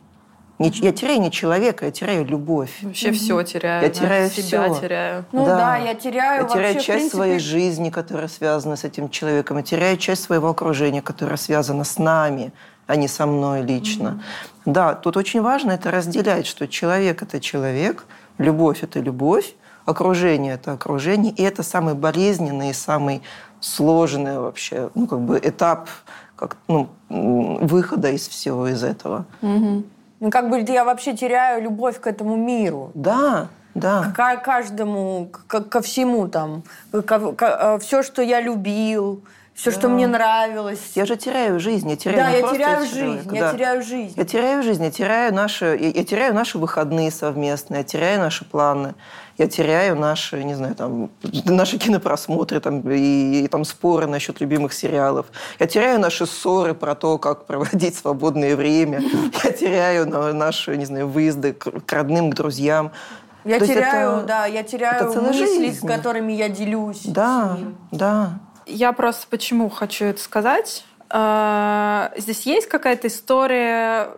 Не, я теряю не человека, я теряю любовь. Вообще mm-hmm. все теряю. Я теряю себя все. теряю. Ну да, да я теряю Я теряю вообще, часть принципе... своей жизни, которая связана с этим человеком. Я теряю часть своего окружения, которое связано с нами, а не со мной лично. Mm-hmm. Да, тут очень важно это разделять, что человек – это человек, любовь – это любовь, окружение – это окружение, и это самый болезненный и самый сложный вообще ну, как бы этап как, ну, выхода из всего из этого. Угу. Ну, как бы я вообще теряю любовь к этому миру. Да, да. К каждому, ко, ко всему там. Ко, ко, э, все, что я любил, все, да. что мне нравилось. Я же теряю жизнь, я теряю Да, я теряю жизнь, человека. я да. теряю жизнь. Я теряю жизнь, я теряю наши, я, я теряю наши выходные совместные, я теряю наши планы, я теряю наши, не знаю, там, наши кинопросмотры там, и, и там споры насчет любимых сериалов. Я теряю наши ссоры про то, как проводить свободное время. Я теряю наши, не знаю, выезды к родным, к друзьям. Я То теряю, это, да, я теряю мысли, жизнь. с которыми я делюсь. Да, да. Я просто почему хочу это сказать. А, здесь есть какая-то история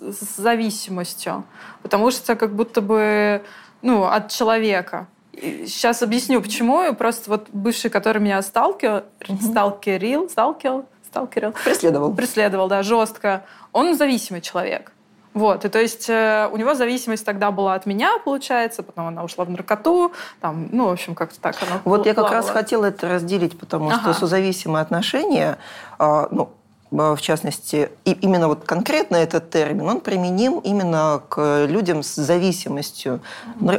с зависимостью, потому что как будто бы ну, от человека. Сейчас объясню, почему. Просто вот бывший, который меня сталкивал, mm-hmm. сталкерил, сталкивал, сталкерил. Преследовал. Преследовал, да, жестко. Он зависимый человек. Вот, и то есть э, у него зависимость тогда была от меня, получается, потом она ушла в наркоту, там, ну, в общем, как-то так она Вот я как раз хотела это разделить, потому ага. что созависимые отношения, э, ну, в частности, и именно вот конкретно этот термин, он применим именно к людям с зависимостью.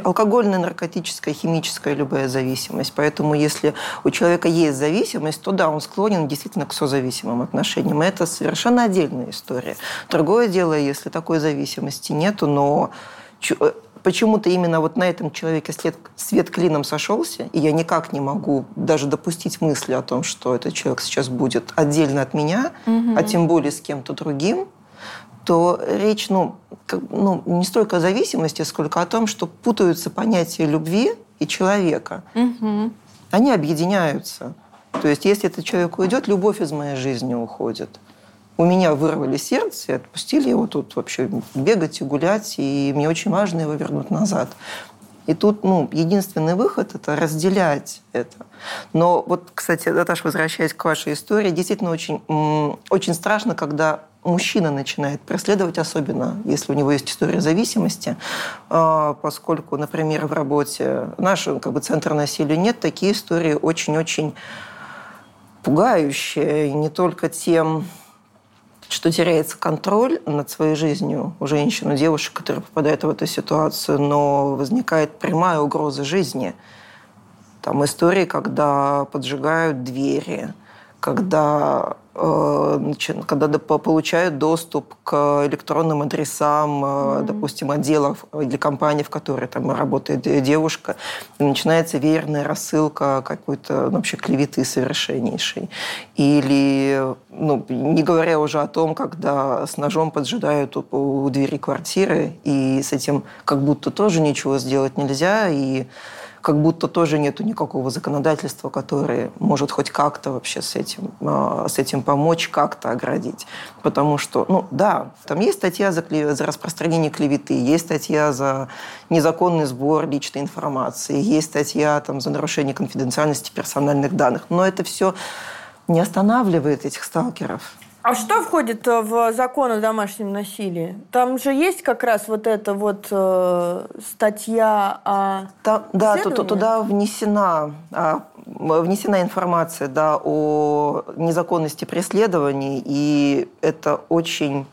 Алкогольная, наркотическая, химическая, любая зависимость. Поэтому если у человека есть зависимость, то да, он склонен действительно к созависимым отношениям. И это совершенно отдельная история. Другое дело, если такой зависимости нету, но почему-то именно вот на этом человеке след, свет клином сошелся, и я никак не могу даже допустить мысли о том, что этот человек сейчас будет отдельно от меня, угу. а тем более с кем-то другим, то речь ну, как, ну, не столько о зависимости, сколько о том, что путаются понятия любви и человека. Угу. Они объединяются. То есть, если этот человек уйдет, любовь из моей жизни уходит у меня вырвали сердце и отпустили его тут вообще бегать и гулять, и мне очень важно его вернуть назад. И тут, ну, единственный выход – это разделять это. Но вот, кстати, Наташа, возвращаясь к вашей истории, действительно очень, очень страшно, когда мужчина начинает преследовать, особенно если у него есть история зависимости, а, поскольку, например, в работе наш как бы, центр насилия нет, такие истории очень-очень пугающие, и не только тем, что теряется контроль над своей жизнью у женщин, у девушек, которые попадают в эту ситуацию, но возникает прямая угроза жизни. Там истории, когда поджигают двери, когда Э, когда получают доступ к электронным адресам, mm-hmm. допустим, отделов или компаний, в которой там работает девушка, начинается верная рассылка какой-то ну, вообще клеветы совершеннейшей. Или, ну, не говоря уже о том, когда с ножом поджидают у, у двери квартиры, и с этим как будто тоже ничего сделать нельзя, и как будто тоже нету никакого законодательства, которое может хоть как-то вообще с этим, а, с этим помочь, как-то оградить. Потому что, ну да, там есть статья за, за распространение клеветы, есть статья за незаконный сбор личной информации, есть статья там, за нарушение конфиденциальности персональных данных. Но это все не останавливает этих сталкеров. А что входит э, в закон о домашнем насилии? Там же есть как раз вот эта вот э, статья о Там, Да, туда, внесена, а, внесена информация да, о незаконности преследований, и это очень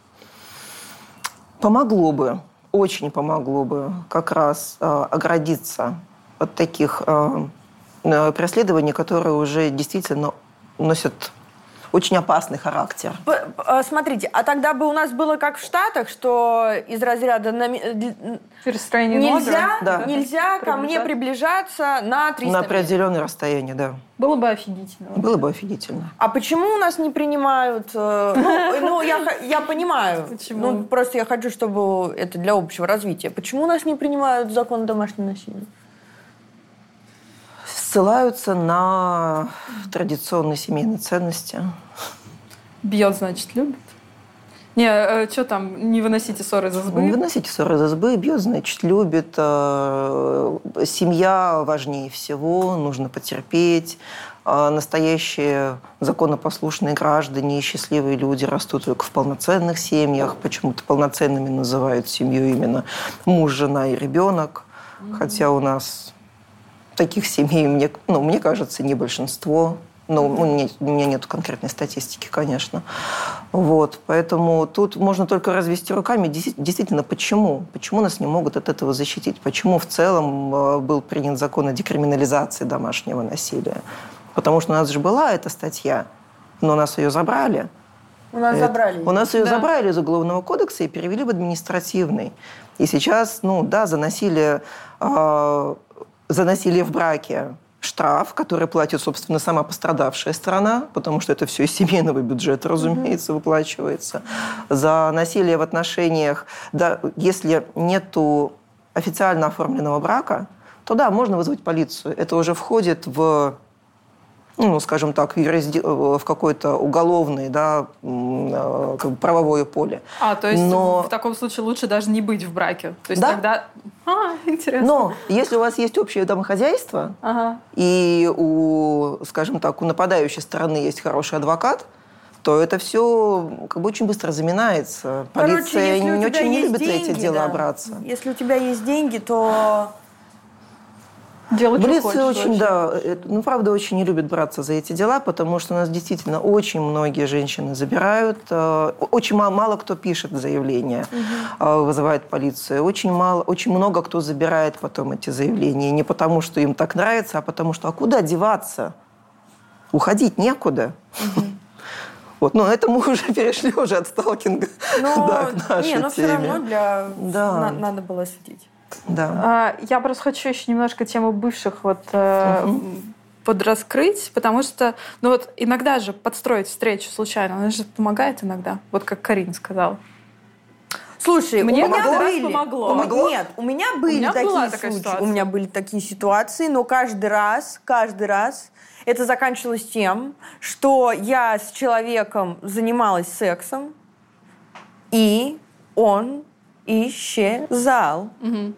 помогло бы, очень помогло бы как раз э, оградиться от таких э, э преследований, которые уже действительно носят очень опасный характер. А, смотрите, а тогда бы у нас было как в Штатах, что из разряда на... Перестроение нельзя, да. нельзя ко мне приближаться на 300 На определенное расстояние, да. Было бы офигительно. Было бы офигительно. А почему у нас не принимают... Э, ну, ну я, я понимаю. Почему? Ну, просто я хочу, чтобы это для общего развития. Почему у нас не принимают закон о домашнем насилии? Ссылаются на традиционные семейные ценности. Бьет, значит, любит? Не, э, что там, не выносите ссоры из избы? Не выносите ссоры из избы, бьет, значит, любит. Э, семья важнее всего, нужно потерпеть. Э, настоящие законопослушные граждане и счастливые люди растут только в полноценных семьях. Почему-то полноценными называют семью именно муж, жена и ребенок. Mm-hmm. Хотя у нас таких семей, мне, ну, мне кажется, не большинство. Ну, у меня, у меня нет конкретной статистики, конечно. Вот, поэтому тут можно только развести руками. Действительно, почему? Почему нас не могут от этого защитить? Почему в целом э, был принят закон о декриминализации домашнего насилия? Потому что у нас же была эта статья, но нас ее забрали. У нас это, забрали. У нас ее да. забрали из Уголовного кодекса и перевели в административный. И сейчас, ну да, за насилие э, за насилие в браке штраф, который платит, собственно, сама пострадавшая сторона, потому что это все из семейного бюджета, разумеется, выплачивается. За насилие в отношениях, да, если нету официально оформленного брака, то да, можно вызвать полицию. Это уже входит в ну, скажем так, в какое-то уголовное, да, э, как бы правовое поле. А, то есть Но... в таком случае лучше даже не быть в браке? То есть да? тогда... А, интересно. Но если у вас есть общее домохозяйство, ага. и у, скажем так, у нападающей стороны есть хороший адвокат, то это все как бы очень быстро заминается. Полиция Короче, не очень не любит деньги, эти дела да. браться. Если у тебя есть деньги, то Делать Блиц очень, вообще. да, это, ну, правда, очень не любит браться за эти дела, потому что у нас действительно очень многие женщины забирают. Э, очень мало, мало кто пишет заявления, угу. вызывает полицию. Очень, мало, очень много кто забирает потом эти заявления. Не потому, что им так нравится, а потому что, а куда деваться? Уходить некуда. Угу. Вот, но это мы уже перешли уже от сталкинга но, да, к нашей не, но теме. все равно для... да. на, надо было следить. Да. А, я просто хочу еще немножко тему бывших вот угу. подраскрыть, потому что, ну вот иногда же подстроить встречу случайно, она же помогает иногда, вот как Карин сказала. Слушай, мне у меня были, помогло. помогло. Нет, у меня были у меня такие случаи. Ситуация. У меня были такие ситуации, но каждый раз, каждый раз это заканчивалось тем, что я с человеком занималась сексом, и он исчезал. Угу.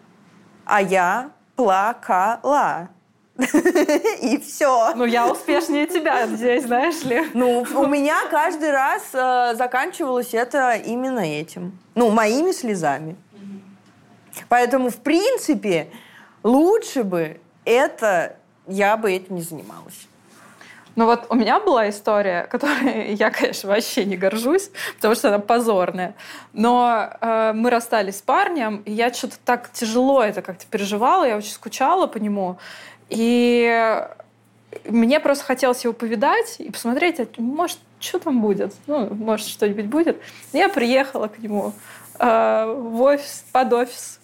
А я плакала. И все. Ну, я успешнее тебя здесь, знаешь ли. Ну, у меня каждый раз э, заканчивалось это именно этим. Ну, моими слезами. Поэтому, в принципе, лучше бы это я бы этим не занималась. Ну вот у меня была история, которой я, конечно, вообще не горжусь, потому что она позорная. Но э, мы расстались с парнем, и я что-то так тяжело это как-то переживала, я очень скучала по нему. И мне просто хотелось его повидать и посмотреть, а, может, что там будет, ну, может, что-нибудь будет. Я приехала к нему э, в офис, под офис,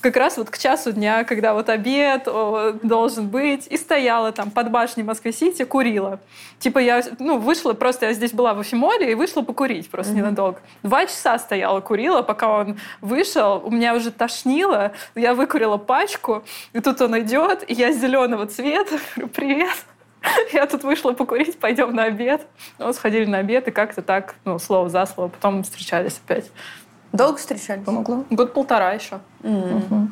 как раз вот к часу дня, когда вот обед о, должен быть, и стояла там под башней Москвы-Сити, курила. Типа я, ну, вышла, просто я здесь была в Эфимоле и вышла покурить просто mm-hmm. ненадолго. Два часа стояла, курила, пока он вышел, у меня уже тошнило, я выкурила пачку, и тут он идет, и я зеленого цвета, говорю, привет. Я тут вышла покурить, пойдем на обед. Ну, сходили на обед, и как-то так, ну, слово за слово, потом встречались опять. Долго встречались? Помогло. Год полтора еще. Mm.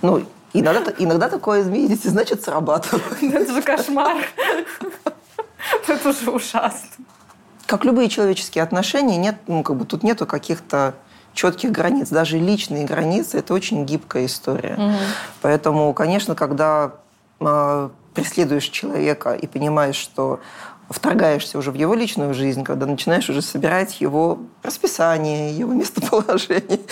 Ну, иногда, иногда такое, видите, значит, срабатывает. Это же кошмар. Это уже ужасно. Как любые человеческие отношения, нет, ну, как бы тут нету каких-то четких границ. Даже личные границы – это очень гибкая история. Угу. Поэтому, конечно, когда э, преследуешь человека и понимаешь, что вторгаешься уже в его личную жизнь, когда начинаешь уже собирать его расписание, его местоположение.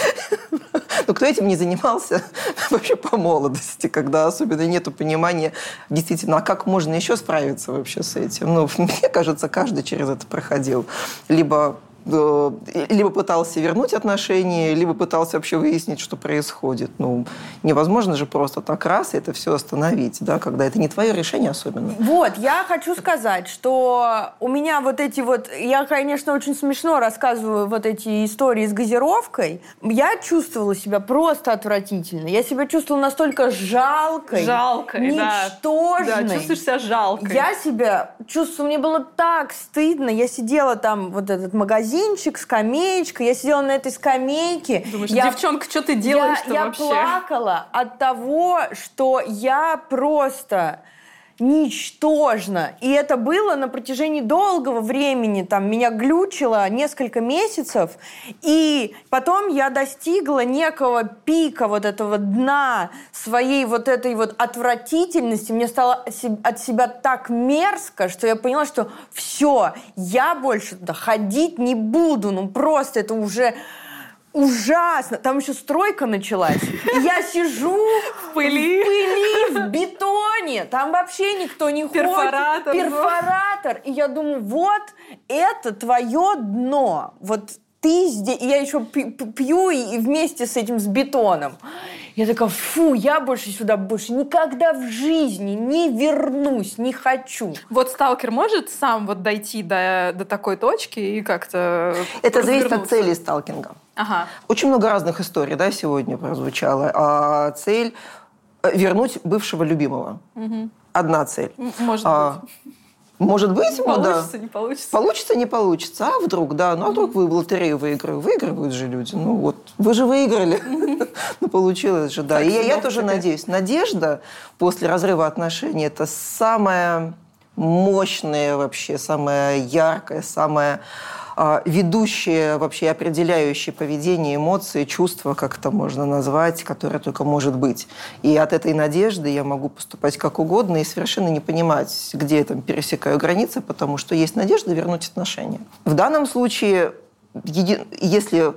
Ну, кто этим не занимался вообще по молодости, когда особенно нет понимания действительно, а как можно еще справиться вообще с этим? Ну, мне кажется, каждый через это проходил. Либо либо пытался вернуть отношения, либо пытался вообще выяснить, что происходит. Ну, невозможно же просто так раз и это все остановить, да, когда это не твое решение особенно. Вот, я хочу сказать, что у меня вот эти вот... Я, конечно, очень смешно рассказываю вот эти истории с газировкой. Я чувствовала себя просто отвратительно. Я себя чувствовала настолько жалкой. Жалкой, ничтожной. да. Да, чувствуешь себя жалкой. Я себя чувствовала... Мне было так стыдно. Я сидела там, вот этот магазин, магазинчик, скамеечка. Я сидела на этой скамейке. Думаешь, я, девчонка, что ты делаешь я, я вообще? Я плакала от того, что я просто ничтожно. И это было на протяжении долгого времени. Там меня глючило несколько месяцев. И потом я достигла некого пика вот этого дна своей вот этой вот отвратительности. Мне стало от себя так мерзко, что я поняла, что все, я больше туда ходить не буду. Ну просто это уже ужасно. Там еще стройка началась. И я сижу в пыли. в пыли, в бетоне. Там вообще никто не ходит. Перфоратор. Перфоратор. И я думаю, вот это твое дно. Вот ты здесь... И я еще пью и вместе с этим, с бетоном. Я такая, фу, я больше сюда больше никогда в жизни не вернусь, не хочу. Вот сталкер может сам вот дойти до, до такой точки и как-то Это зависит от цели сталкинга. Ага. Очень много разных историй да, сегодня прозвучало. А цель – вернуть бывшего любимого. Угу. Одна цель. Может а, быть. Может быть, получится, да. не получится. Получится, не получится. А вдруг, да. Ну, а вдруг вы в лотерею выиграли? Выигрывают же люди. Ну, вот, вы же выиграли. Ну, получилось же, да. И я тоже надеюсь. Надежда после разрыва отношений – это самая мощная вообще, самая яркая, самая а, ведущее, вообще определяющее поведение, эмоции, чувства, как это можно назвать, которое только может быть. И от этой надежды я могу поступать как угодно и совершенно не понимать, где я там пересекаю границы, потому что есть надежда вернуть отношения. В данном случае, если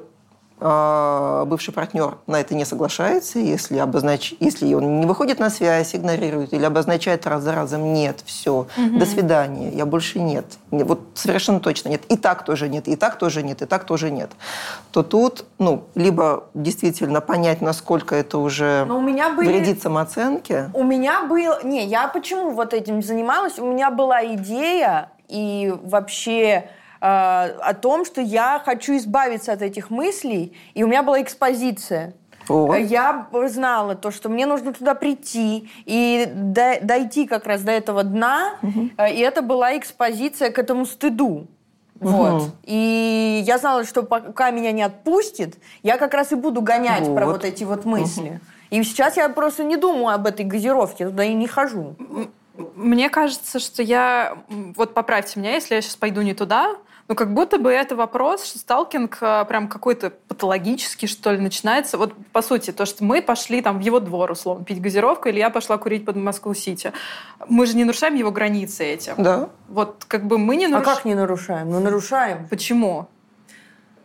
бывший партнер на это не соглашается, если, обознач... если он не выходит на связь, игнорирует или обозначает раз за разом «нет, все, угу. до свидания, я больше нет». Вот совершенно точно нет. И так тоже нет, и так тоже нет, и так тоже нет. То тут, ну, либо действительно понять, насколько это уже Но у меня были... вредит самооценке. У меня был... Не, я почему вот этим занималась? У меня была идея и вообще о том, что я хочу избавиться от этих мыслей, и у меня была экспозиция. О. Я знала то, что мне нужно туда прийти и до, дойти как раз до этого дна, угу. и это была экспозиция к этому стыду. Угу. Вот. И я знала, что пока меня не отпустит, я как раз и буду гонять вот. про вот эти вот мысли. Угу. И сейчас я просто не думаю об этой газировке, туда и не хожу. Мне кажется, что я... Вот поправьте меня, если я сейчас пойду не туда, ну, как будто бы это вопрос, что сталкинг а, прям какой-то патологический, что ли, начинается. Вот, по сути, то, что мы пошли там в его двор, условно, пить газировку, или я пошла курить под Москву-Сити. Мы же не нарушаем его границы этим. Да. Вот, как бы мы не нарушаем. А как не нарушаем? Ну, нарушаем. Почему?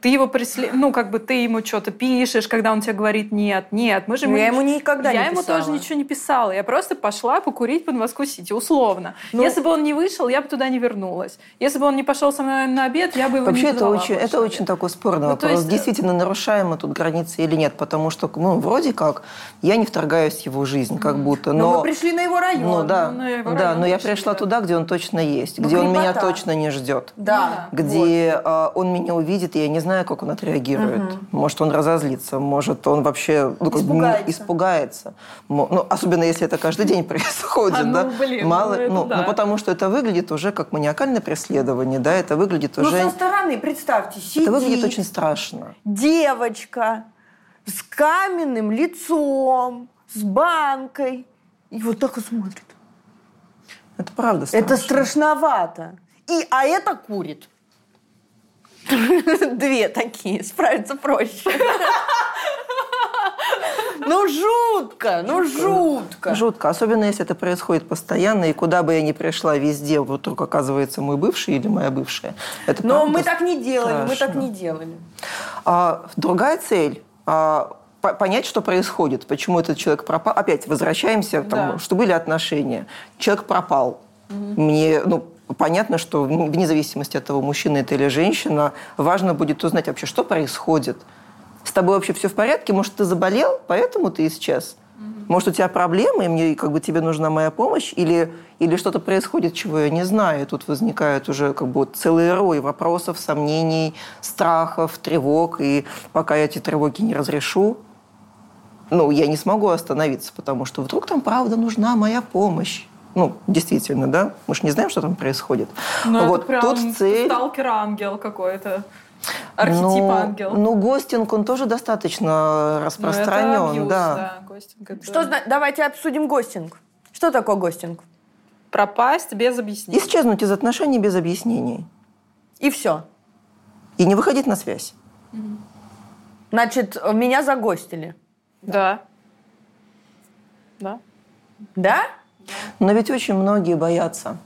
Ты его преслед... ну, как бы ты ему что-то пишешь, когда он тебе говорит нет, нет. Мы же я ему никогда я не ему писала. тоже ничего не писала. Я просто пошла покурить под Москву-Сити, условно. Ну- Если бы он не вышел, я бы туда не вернулась. Если бы он не пошел со мной на обед, я бы его Вообще не это очень, это очень такой спорный Ну, вопрос. есть, э, Действительно, нарушаем мы тут границы или нет? Потому что, ну, вроде как, я не вторгаюсь в его жизнь, как будто. Но, Но, мы пришли на его район. ну да, ну, на его да, район но я пришла да. туда, где он точно есть, Ну, где он меня крепота. точно не ждет. Да. где а, он меня увидит, и я не знаю, как он отреагирует. Может, он разозлится, может, он вообще ну, бы не- Испугается. испугается. Ну, особенно если это каждый день происходит, А, ну, да? блин, Мало, ну, это ну, да. ну, потому что это выглядит уже как маниакальное преследование, да, это выглядит Ну, уже... со стороны, представьте, сидит это выглядит очень страшно. девочка с каменным лицом, с банкой. И вот так и смотрит. Это правда страшно. Это страшновато. И, а это курит. Две такие, справиться проще. Ну, жутко, ну, жутко. Жутко, особенно если это происходит постоянно, и куда бы я ни пришла, везде вдруг оказывается мой бывший или моя бывшая. Это Но мы так не делали, мы так не делали. А, другая цель а, по- понять, что происходит, почему этот человек пропал. Опять возвращаемся, там, Да. что были отношения. Человек пропал. Мне, ну, понятно, что вне вне зависимости от того, мужчина это или женщина, важно будет узнать вообще, что происходит. С тобой вообще все в порядке? Может, ты заболел, поэтому ты исчез? Может, у тебя проблемы, и мне как бы тебе нужна моя помощь, или, или что-то происходит, чего я не знаю. И тут возникает уже как бы целый рой вопросов, сомнений, страхов, тревог. И пока я эти тревоги не разрешу, ну, я не смогу остановиться, потому что вдруг там правда нужна моя помощь. Ну, действительно, да? Мы же не знаем, что там происходит. Ну, вот это прям тут цель... сталкер-ангел какой-то. Архетип ну, ангел. Ну, гостинг, он тоже достаточно Ну, распространен, это абьюз, да. да. гостинг это- Что, давайте обсудим гостинг. Что такое гостинг? Пропасть без объяснений. Исчезнуть из отношений без объяснений. И все. И не выходить на связь. Значит, меня загостили. Да. Да. Да? Но ведь очень многие боятся.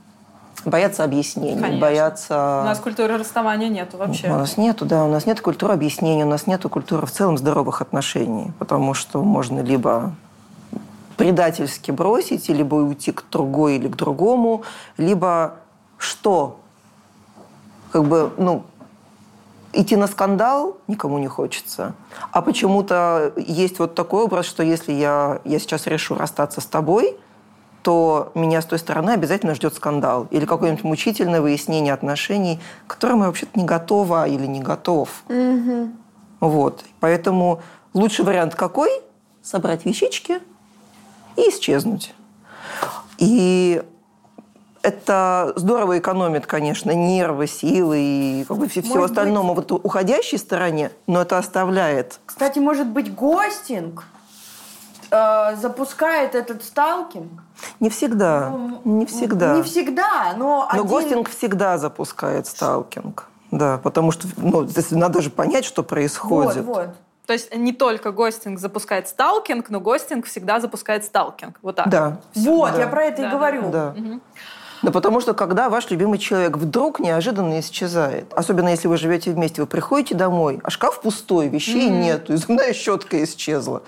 Боятся объяснений, Конечно. боятся... У нас культуры расставания нету вообще. У нас нету, да, у нас нет культуры объяснений, у нас нету культуры в целом здоровых отношений, потому что можно либо предательски бросить, либо уйти к другой или к другому, либо что? Как бы, ну, идти на скандал никому не хочется. А почему-то есть вот такой образ, что если я, я сейчас решу расстаться с тобой, то меня с той стороны обязательно ждет скандал или какое-нибудь мучительное выяснение отношений, к которым я вообще-то не готова или не готов. Вот. Поэтому лучший вариант какой? Собрать вещички и исчезнуть. И это здорово экономит, конечно, нервы, силы и как бы все, быть- остального вот уходящей стороне, но это оставляет Кстати, может быть, гостинг э, запускает этот сталкинг? не всегда, не всегда. Не всегда, но, Но один- гостинг всегда запускает сталкинг. Да, потому что ну, то есть надо же понять, что происходит. Вот, вот. То есть не только гостинг запускает сталкинг, но гостинг всегда запускает сталкинг. Вот так. Да. Вот, Да. я про это Да, и говорю. Да. Да потому что когда ваш любимый человек вдруг неожиданно исчезает, особенно если вы живете вместе, вы приходите домой, а шкаф пустой, вещей нету, и зубная щетка исчезла.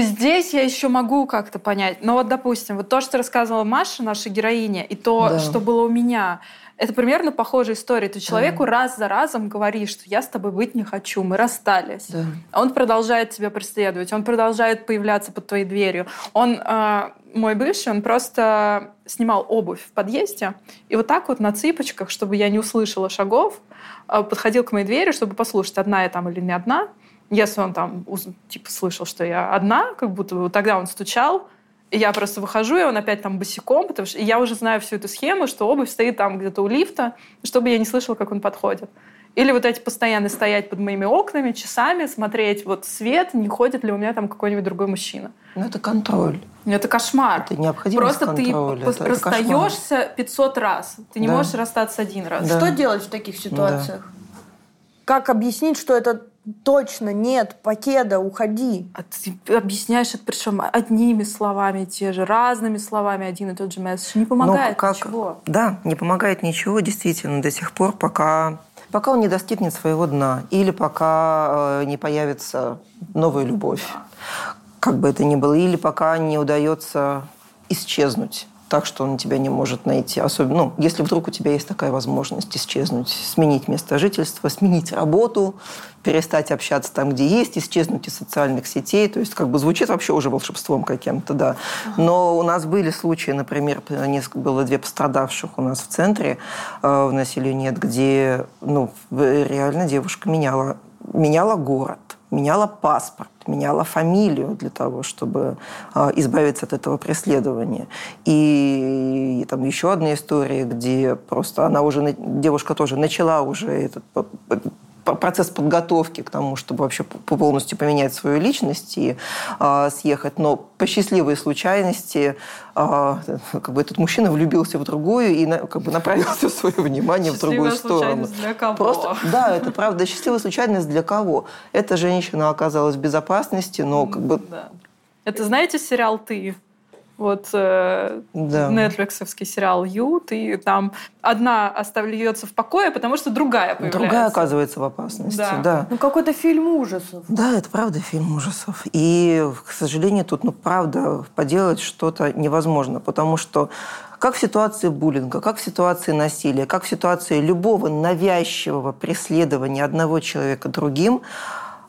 Здесь я еще могу как-то понять. Но вот, допустим, вот то, что рассказывала Маша, наша героиня, и то, Да. что было у меня, это примерно похожая история. Ты человеку раз за разом говоришь, что я с тобой быть не хочу, мы расстались. Да. А он продолжает тебя преследовать, он продолжает появляться под твоей дверью. Он, э, мой бывший, он просто снимал обувь в подъезде, и вот так вот на цыпочках, чтобы я не услышала шагов, э, подходил к моей двери, чтобы послушать, одна я там или не одна. Если он там типа слышал, что я одна, как будто бы тогда он стучал, и я просто выхожу, и он опять там босиком, потому что я уже знаю всю эту схему, что обувь стоит там где-то у лифта, чтобы я не слышала, как он подходит. Или вот эти постоянно стоять под моими окнами часами, смотреть вот свет, не ходит ли у меня там какой-нибудь другой мужчина. Ну, это контроль. Ну, Это кошмар. Это необходимость Просто ты контроля. пос- Это- это расстаешься 500 раз. Ты не Да. можешь расстаться один раз. Да. Что делать в таких ситуациях? Как объяснить, что это точно нет, покеда, уходи? А ты объясняешь это причем одними словами те же, разными словами один и тот же месседж. Не помогает Ну, как- ничего. Да, не помогает ничего, действительно, до сих пор, пока Пока он не достигнет своего дна или пока э, не появится новая любовь, как бы это ни было, или пока не удается исчезнуть так, что он тебя не может найти. Особенно, ну, если вдруг у тебя есть такая возможность исчезнуть, сменить место жительства, сменить работу, перестать общаться там, где есть, исчезнуть из социальных сетей. То есть как бы звучит вообще уже волшебством каким-то, да. Но у нас были случаи, например, несколько, было две пострадавших у нас в центре э, в населении, где ну, реально девушка меняла, меняла город меняла паспорт, меняла фамилию для того, чтобы э, избавиться от этого преследования. И, и там еще одна история, где просто она уже, девушка тоже начала уже этот процесс подготовки к тому, чтобы вообще полностью поменять свою личность и э, съехать. Но по счастливой случайности э, как бы этот мужчина влюбился в другую и на, как бы направил все свое внимание в другую сторону. для кого? Просто, да, это правда счастливая случайность для кого? Эта женщина оказалась в безопасности, но как бы... Да. Это знаете сериал «Ты»? Вот э, да. нетфликсовский сериал «Ют», и там одна остается в покое, потому что другая появляется. Другая оказывается в опасности, да. да. Ну, какой-то фильм ужасов. Да, это правда фильм ужасов. И, к сожалению, тут, ну, правда, поделать что-то невозможно, потому что как в ситуации буллинга, как в ситуации насилия, как в ситуации любого навязчивого преследования одного человека другим,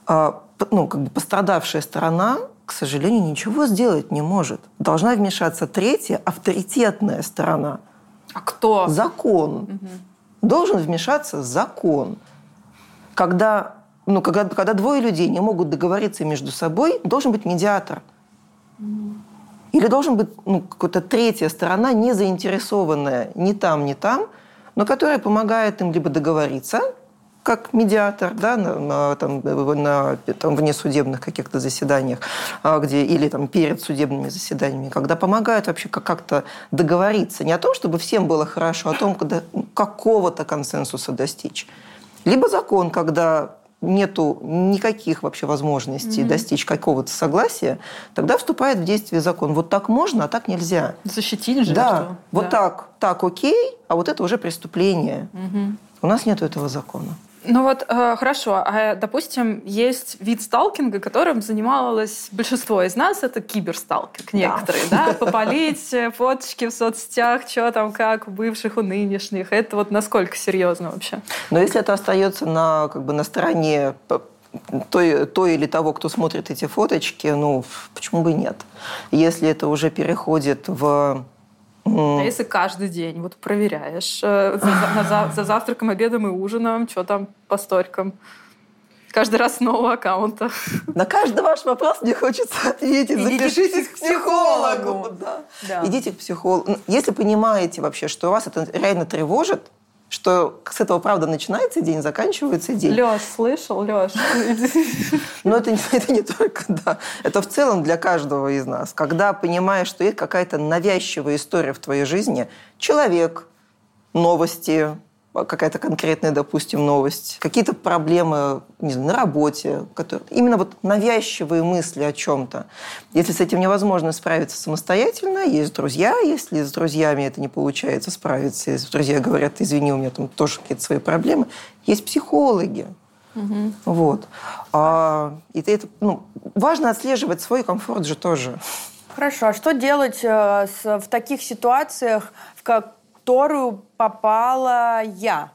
а, ну, как бы пострадавшая сторона к сожалению, ничего сделать не может. Должна вмешаться третья, авторитетная сторона. А кто? Закон. Угу. Должен вмешаться закон. Когда, ну, когда, когда двое людей не могут договориться между собой, должен быть медиатор. Угу. Или должен быть ну, какая-то третья сторона, не заинтересованная ни там, ни там, но которая помогает им либо договориться, как медиатор, да, на, на, там, на там, внесудебных каких-то заседаниях, а, где, или там, перед судебными заседаниями, когда помогают вообще как-то договориться. Не о том, чтобы всем было хорошо, а о том, когда какого-то консенсуса достичь. Либо закон, когда нету никаких вообще возможностей mm-hmm. достичь какого-то согласия, тогда вступает в действие закон. Вот так можно, а так нельзя. Защитили же. Да, что? вот да. так, так окей, а вот это уже преступление. Mm-hmm. У нас нет этого закона. Ну вот, э, хорошо. А, допустим, есть вид сталкинга, которым занималось большинство из нас. Это киберсталкинг некоторые, да? да? Попалить фоточки в соцсетях, что там, как у бывших, у нынешних. Это вот насколько серьезно вообще? Но если это остается на, как бы, на стороне той, той или того, кто смотрит эти фоточки, ну, почему бы нет? Если это уже переходит в а если каждый день вот проверяешь э, за, за, за завтраком, обедом и ужином, что там по сторикам? Каждый раз нового аккаунта. На каждый ваш вопрос мне хочется ответить. Идите Запишитесь к психологу. Да. Да. Идите к психологу. Если понимаете вообще, что вас это реально тревожит, что с этого, правда, начинается день, заканчивается день. Леш, слышал, Леш? Но это, это не только, да. Это в целом для каждого из нас. Когда понимаешь, что есть какая-то навязчивая история в твоей жизни, человек, новости, какая-то конкретная, допустим, новость, какие-то проблемы не знаю, на работе, которые, именно вот навязчивые мысли о чем-то. Если с этим невозможно справиться самостоятельно, есть друзья, если с друзьями это не получается справиться, если друзья говорят, извини, у меня там тоже какие-то свои проблемы, есть психологи. Угу. Вот. А, и это, ну, важно отслеживать свой комфорт же тоже. Хорошо. А что делать э, в таких ситуациях, в как которую попала я,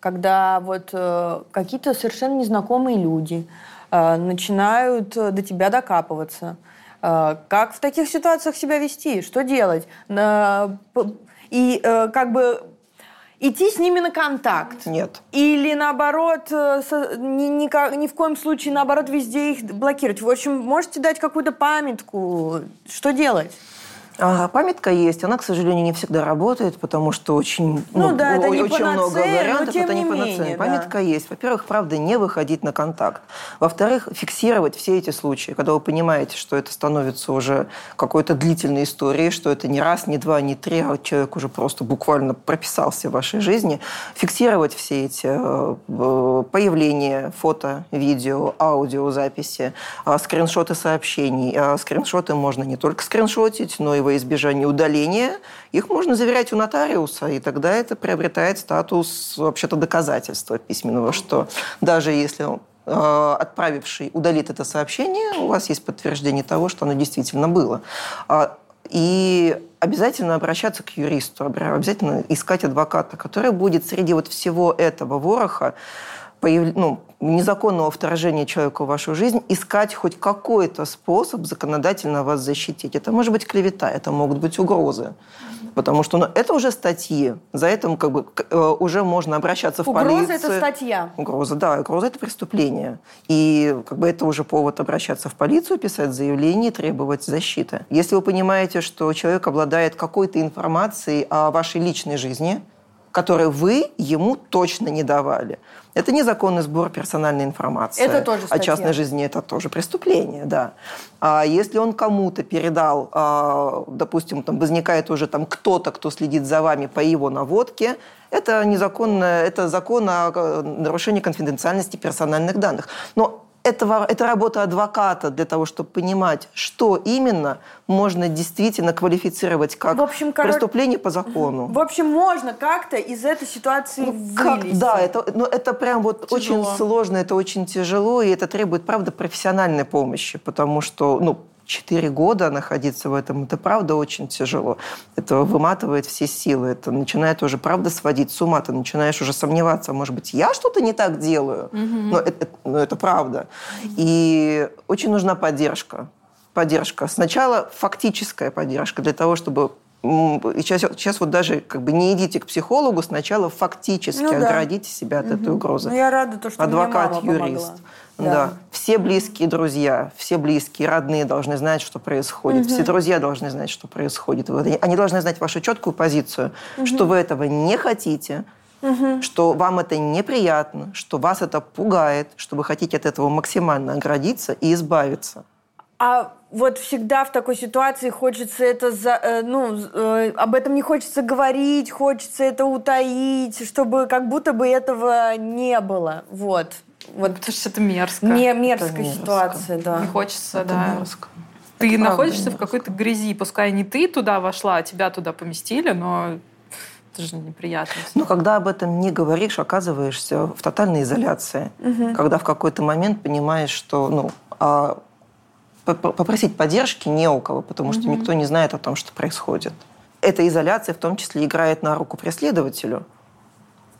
когда вот э, какие-то совершенно незнакомые люди э, начинают э, до тебя докапываться. Э, как в таких ситуациях себя вести? Что делать? Э, и э, как бы идти с ними на контакт? Нет. Или наоборот, э, ни, ни, ни в коем случае наоборот везде их блокировать? В общем, можете дать какую-то памятку? Что делать? А, памятка есть, она, к сожалению, не всегда работает, потому что очень, ну, ну, да, это не очень много вариантов, это не, не панацея. Памятка да. есть. Во-первых, правда, не выходить на контакт. Во-вторых, фиксировать все эти случаи, когда вы понимаете, что это становится уже какой-то длительной историей, что это не раз, не два, не три, а человек уже просто буквально прописался в вашей жизни. Фиксировать все эти э, появления, фото, видео, аудиозаписи, э, скриншоты сообщений. Скриншоты можно не только скриншотить, но и во избежание удаления, их можно заверять у нотариуса, и тогда это приобретает статус вообще-то доказательства письменного, что даже если э, отправивший удалит это сообщение, у вас есть подтверждение того, что оно действительно было. А, и обязательно обращаться к юристу, обязательно искать адвоката, который будет среди вот всего этого вороха появ... ну, незаконного вторжения человека в вашу жизнь искать хоть какой-то способ законодательно вас защитить. Это может быть клевета, это могут быть угрозы. Потому что ну, это уже статьи. За это как бы, э, уже можно обращаться в угроза полицию. Угроза – это статья. Угроза, да. Угроза – это преступление. И как бы, это уже повод обращаться в полицию, писать заявление, требовать защиты. Если вы понимаете, что человек обладает какой-то информацией о вашей личной жизни, которую вы ему точно не давали – это незаконный сбор персональной информации. Это тоже статья. О частной жизни это тоже преступление, да. А если он кому-то передал, а, допустим, там возникает уже там кто-то, кто следит за вами по его наводке, это незаконно, это закон о нарушении конфиденциальности персональных данных. Но это, это работа адвоката для того, чтобы понимать, что именно можно действительно квалифицировать как в общем, преступление по закону. В общем, можно как-то из этой ситуации ну, как, Да, это, но ну, это прям вот тяжело. очень сложно, это очень тяжело, и это требует, правда, профессиональной помощи, потому что, ну, Четыре года находиться в этом, это правда очень тяжело. Это выматывает все силы. Это начинает уже, правда, сводить с ума. Ты начинаешь уже сомневаться, может быть, я что-то не так делаю. Угу. Но, это, но это правда. И очень нужна поддержка. Поддержка. Сначала фактическая поддержка для того, чтобы сейчас, сейчас вот даже как бы не идите к психологу, сначала фактически ну, да. оградите себя от угу. этой угрозы. Ну, я рада, то, что Адвокат, мне мама юрист. Да. да. Все близкие друзья, все близкие, родные должны знать, что происходит. Угу. Все друзья должны знать, что происходит. Они должны знать вашу четкую позицию, угу. что вы этого не хотите, угу. что вам это неприятно, что вас это пугает, что вы хотите от этого максимально оградиться и избавиться. А вот всегда в такой ситуации хочется это, за, э, ну, э, об этом не хочется говорить, хочется это утаить, чтобы как будто бы этого не было. Вот. Вот. Потому что это мерзко. Не мерзкая мерзко. ситуация, да. Не хочется, это да. Мерзко. Ты это находишься в какой-то грязи, пускай не ты туда вошла, а тебя туда поместили, но это же неприятно. Но когда об этом не говоришь, оказываешься в тотальной изоляции. Угу. Когда в какой-то момент понимаешь, что ну, а попросить поддержки не у кого, потому что угу. никто не знает о том, что происходит. Эта изоляция в том числе играет на руку преследователю.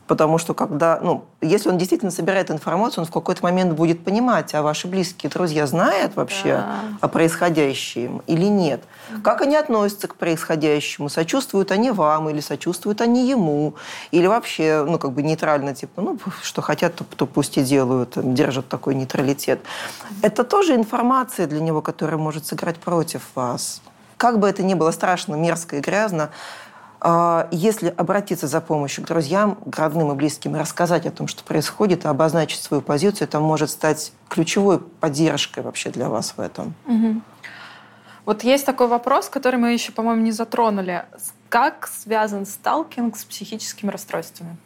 Потому что когда, ну, если он действительно собирает информацию, он в какой-то момент будет понимать, а ваши близкие друзья знают вообще да. о происходящем или нет. Как они относятся к происходящему? Сочувствуют они вам или сочувствуют они ему? Или вообще, ну, как бы нейтрально, типа, ну, что хотят, то, то пусть и делают, держат такой нейтралитет. Это тоже информация для него, которая может сыграть против вас. Как бы это ни было страшно, мерзко и грязно, если обратиться за помощью к друзьям, к родным и близким, рассказать о том, что происходит, и обозначить свою позицию, это может стать ключевой поддержкой вообще для вас в этом. Вот есть такой вопрос, который мы еще, по-моему, не затронули. Как связан сталкинг с психическими расстройствами?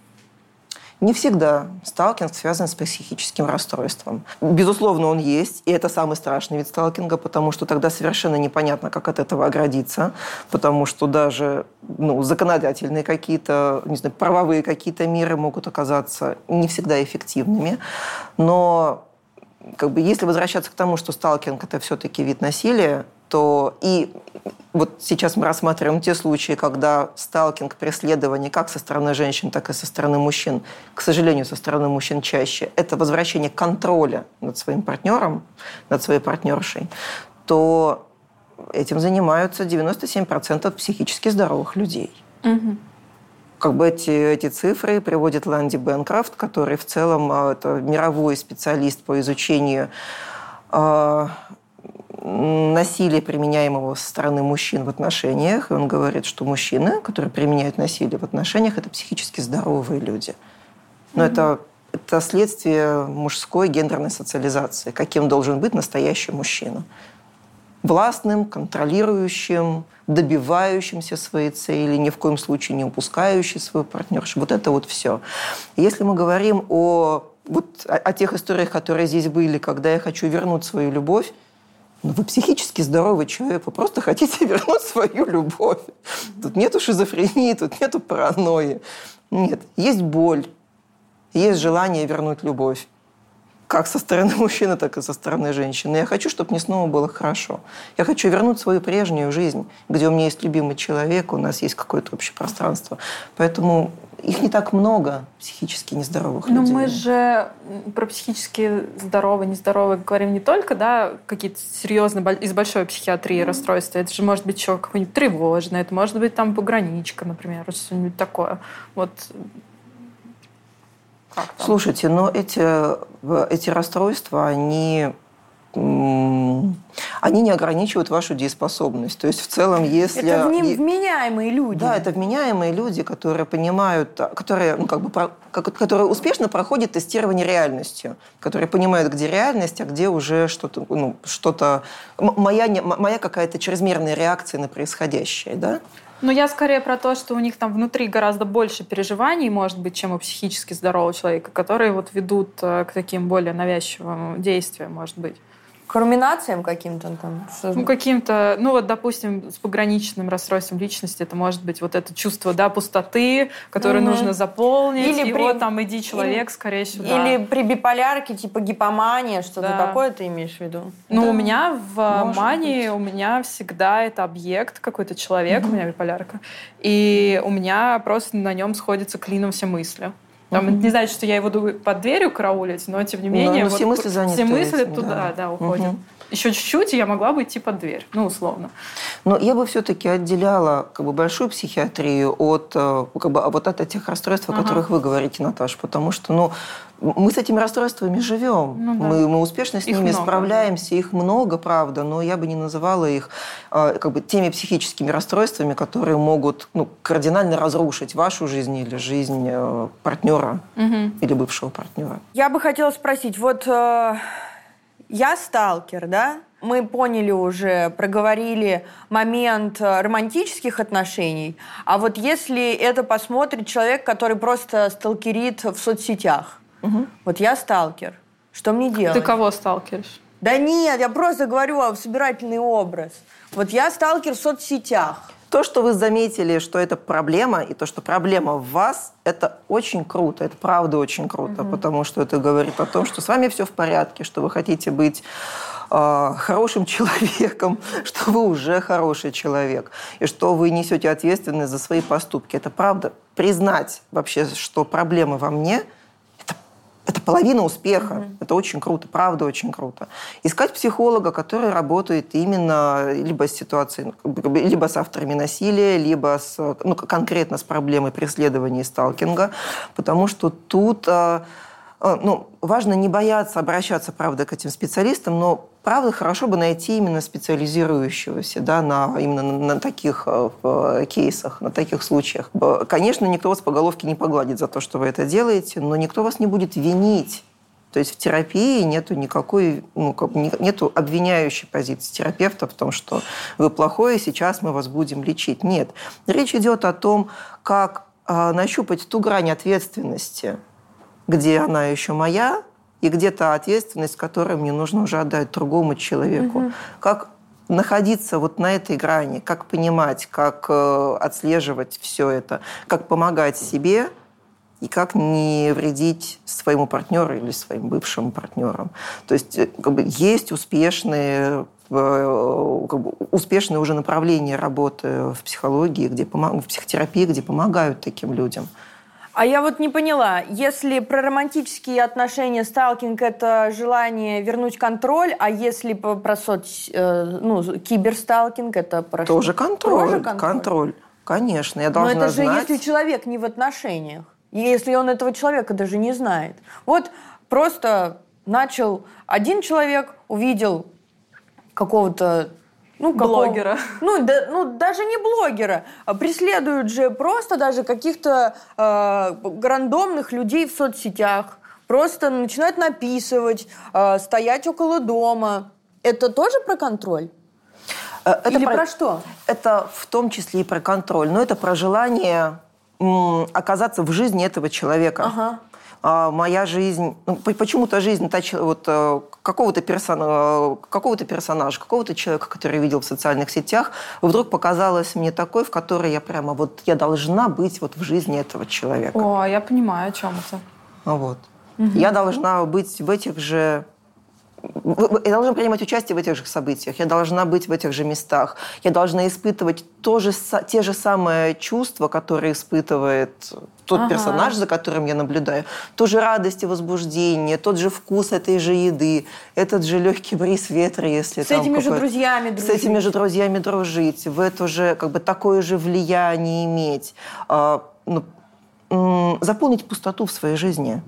Не всегда сталкинг связан с психическим расстройством. Безусловно, он есть, и это самый страшный вид сталкинга, потому что тогда совершенно непонятно, как от этого оградиться, потому что даже ну, законодательные какие-то, не знаю, правовые какие-то меры могут оказаться не всегда эффективными. Но как бы, если возвращаться к тому, что сталкинг – это все-таки вид насилия, то и вот сейчас мы рассматриваем те случаи, когда сталкинг, преследование как со стороны женщин, так и со стороны мужчин, к сожалению, со стороны мужчин чаще, это возвращение контроля над своим партнером, над своей партнершей, то этим занимаются 97% психически здоровых людей. Угу. Как бы эти, эти цифры приводит Ланди Бенкрофт, который в целом а, это мировой специалист по изучению а, насилия, применяемого со стороны мужчин в отношениях. И он говорит, что мужчины, которые применяют насилие в отношениях, это психически здоровые люди. Но mm-hmm. это, это следствие мужской гендерной социализации. Каким должен быть настоящий мужчина? Властным, контролирующим, добивающимся своей цели, ни в коем случае не упускающий свою партнершу. Вот это вот все. Если мы говорим о, вот, о, о тех историях, которые здесь были, когда я хочу вернуть свою любовь, ну, вы психически здоровый человек, вы просто хотите вернуть свою любовь. Тут нету шизофрении, тут нету паранойи. Нет, есть боль, есть желание вернуть любовь. Как со стороны мужчины, так и со стороны женщины. Я хочу, чтобы мне снова было хорошо. Я хочу вернуть свою прежнюю жизнь, где у меня есть любимый человек, у нас есть какое-то общее пространство. Поэтому их не так много, психически нездоровых Но людей. мы же про психически здоровые, нездоровые говорим не только, да, какие-то серьезные из большой психиатрии mm-hmm. расстройства. Это же может быть еще какое-нибудь тревожное, это может быть там пограничка, например, что-нибудь такое. Вот Слушайте, но эти, эти расстройства, они они не ограничивают вашу дееспособность. То есть в целом, если... Это вменяемые люди. Да, это вменяемые люди, которые понимают, которые, ну, как бы, которые успешно проходят тестирование реальностью, которые понимают, где реальность, а где уже что-то, ну, что-то... Моя, моя какая-то чрезмерная реакция на происходящее, да? Ну, я скорее про то, что у них там внутри гораздо больше переживаний, может быть, чем у психически здорового человека, которые вот ведут э, к таким более навязчивым действиям, может быть. К руминациям каким-то там? Ну, каким-то, ну вот, допустим, с пограничным расстройством личности это может быть вот это чувство, да, пустоты, которое угу. нужно заполнить, или и при... вот там иди человек, или... скорее сюда. Или при биполярке, типа гипомания, что-то да. такое ты имеешь в виду? Ну, да. у меня в может мании, быть. у меня всегда это объект, какой-то человек, угу. у меня биполярка, и у меня просто на нем сходятся клином все мысли. Там, угу. Не значит, что я его буду под дверью караулить, но тем не менее... Но, но вот, все мысли заняты. Все мысли этим, туда, да, да уходят. Угу. Еще чуть-чуть, и я могла бы идти под дверь, ну, условно. Но я бы все-таки отделяла как бы, большую психиатрию от, э, как бы, вот от этих расстройств, о ага. которых вы говорите, Наташа, потому что, ну, мы с этими расстройствами живем. Ну, да. мы, мы успешно с их ними много, справляемся. Да. Их много, правда, но я бы не называла их э, как бы теми психическими расстройствами, которые могут ну, кардинально разрушить вашу жизнь или жизнь э, партнера угу. или бывшего партнера. Я бы хотела спросить, вот э, я сталкер, да? Мы поняли уже, проговорили момент э, романтических отношений. А вот если это посмотрит человек, который просто сталкерит в соцсетях, Угу. Вот я сталкер. Что мне делать? Ты кого сталкеришь? Да нет, я просто говорю о собирательный образ. Вот я сталкер в соцсетях. То, что вы заметили, что это проблема, и то, что проблема в вас, это очень круто. Это правда очень круто, угу. потому что это говорит о том, что с вами все в порядке, что вы хотите быть э, хорошим человеком, что вы уже хороший человек, и что вы несете ответственность за свои поступки. Это правда. Признать вообще, что проблемы во мне – это половина успеха. Mm-hmm. Это очень круто, правда, очень круто. Искать психолога, который работает именно либо с ситуацией, либо с авторами насилия, либо с, ну, конкретно с проблемой преследования и сталкинга, потому что тут а, а, ну, важно не бояться обращаться, правда, к этим специалистам, но правда, хорошо бы найти именно специализирующегося да, на, именно на, на таких э, кейсах, на таких случаях. Конечно, никто вас по головке не погладит за то, что вы это делаете, но никто вас не будет винить. То есть в терапии нету никакой, ну, нету обвиняющей позиции терапевта в том, что вы плохое, сейчас мы вас будем лечить. Нет. Речь идет о том, как э, нащупать ту грань ответственности, где она еще моя, и где-то ответственность, которую мне нужно уже отдать другому человеку. Угу. Как находиться вот на этой грани, как понимать, как э, отслеживать все это, как помогать себе и как не вредить своему партнеру или своим бывшим партнерам. То есть э, как бы, есть успешные э, как бы, успешные уже направления работы в психологии, где в психотерапии, где помогают таким людям. А я вот не поняла, если про романтические отношения сталкинг это желание вернуть контроль, а если про соц, э, ну, киберсталкинг это про Тоже что? контроль, Тоже контроль. Контроль, конечно. Я должна Но это знать... же если человек не в отношениях, если он этого человека даже не знает. Вот просто начал один человек, увидел какого-то ну, какого, блогера. Ну, да, ну, даже не блогера. А преследуют же просто даже каких-то э, рандомных людей в соцсетях. Просто начинают написывать, э, стоять около дома. Это тоже про контроль? Э, это Или про, про что? Это в том числе и про контроль. Но это про желание м, оказаться в жизни этого человека. Ага моя жизнь, ну, почему-то жизнь вот, э, какого-то, персона, какого-то персонажа, какого-то человека, который я видел в социальных сетях, вдруг показалась мне такой, в которой я прямо вот, я должна быть вот в жизни этого человека. О, я понимаю, о чем это. Вот. Угу. Я должна быть в этих же я должна принимать участие в этих же событиях, я должна быть в этих же местах, я должна испытывать то же, те же самые чувства, которые испытывает тот ага. персонаж, за которым я наблюдаю. Ту же радость и возбуждение, тот же вкус этой же еды, этот же легкий бриз ветра, если С там этими же друзьями дружить. С этими же друзьями дружить, в это же, как бы, такое же влияние иметь. А, ну, заполнить пустоту в своей жизни.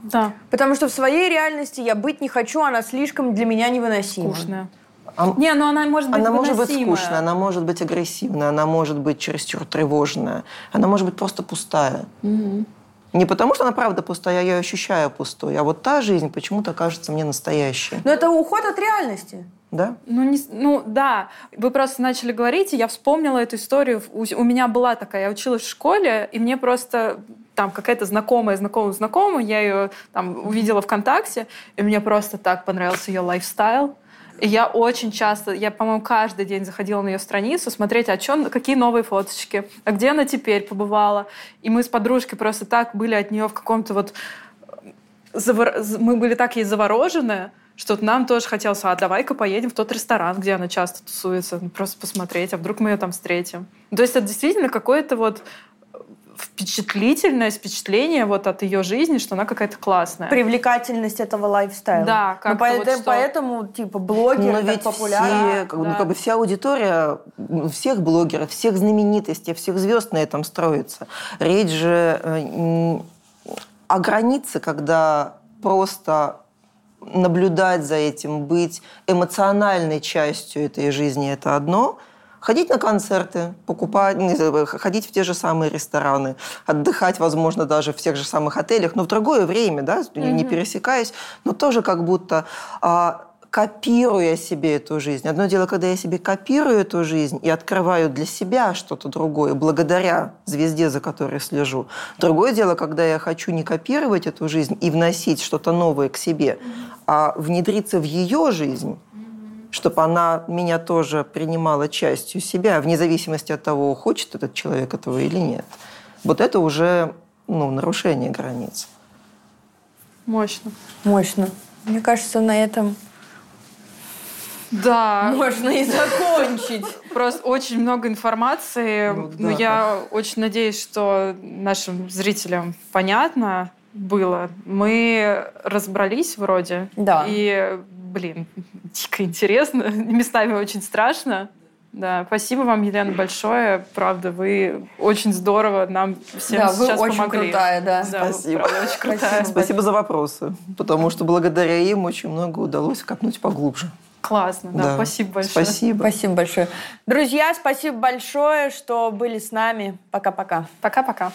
Да. Потому что в своей реальности я быть не хочу, она слишком для меня невыносима. Скучная. А, не, но она может быть Она может быть скучная, она может быть агрессивная, она может быть чересчур тревожная, она может быть просто пустая. Угу. Не потому, что она правда пустая, я ее ощущаю пустой, а вот та жизнь почему-то кажется мне настоящей. Но это уход от реальности. Да? Ну, не, ну да, вы просто начали говорить, и я вспомнила эту историю. У, у меня была такая, я училась в школе, и мне просто там какая-то знакомая, знакомая, знакомая, я ее там увидела ВКонтакте, и мне просто так понравился ее лайфстайл. И я очень часто, я, по-моему, каждый день заходила на ее страницу, смотреть, а чё, какие новые фоточки, а где она теперь побывала. И мы с подружкой просто так были от нее в каком-то вот... Завор... Мы были так ей заворожены, что нам тоже хотелось, а давай-ка поедем в тот ресторан, где она часто тусуется, просто посмотреть, а вдруг мы ее там встретим. То есть это действительно какое-то вот впечатлительное впечатление вот от ее жизни, что она какая-то классная. Привлекательность этого лайфстайла. Да, как ну, вот что... Поэтому, типа, блогеры Но ведь популярны. Все, как, да. ну, как бы вся аудитория всех блогеров, всех знаменитостей, всех звезд на этом строится. Речь же э, о границе, когда просто наблюдать за этим, быть эмоциональной частью этой жизни – это одно – ходить на концерты, покупать, ходить в те же самые рестораны, отдыхать, возможно, даже в тех же самых отелях, но в другое время, да, mm-hmm. не пересекаясь, но тоже как будто а, копируя себе эту жизнь. Одно дело, когда я себе копирую эту жизнь и открываю для себя что-то другое, благодаря звезде, за которой слежу. Другое дело, когда я хочу не копировать эту жизнь и вносить что-то новое к себе, а внедриться в ее жизнь чтобы она меня тоже принимала частью себя, вне зависимости от того, хочет этот человек этого или нет. Вот это уже ну, нарушение границ. Мощно. Мощно. Мне кажется, на этом да. Можно и закончить. Просто очень много информации. Ну, да. Но я очень надеюсь, что нашим зрителям понятно было. Мы разобрались вроде. Да. И блин, дико интересно, местами очень страшно. Да, спасибо вам, Елена, большое. Правда, вы очень здорово нам всем да, сейчас вы очень помогли. крутая, да. да спасибо. Правда, очень крутая. Спасибо. за вопросы, потому что благодаря им очень много удалось копнуть поглубже. Классно, да, да. спасибо большое. Спасибо. Спасибо большое. Друзья, спасибо большое, что были с нами. Пока-пока. Пока-пока.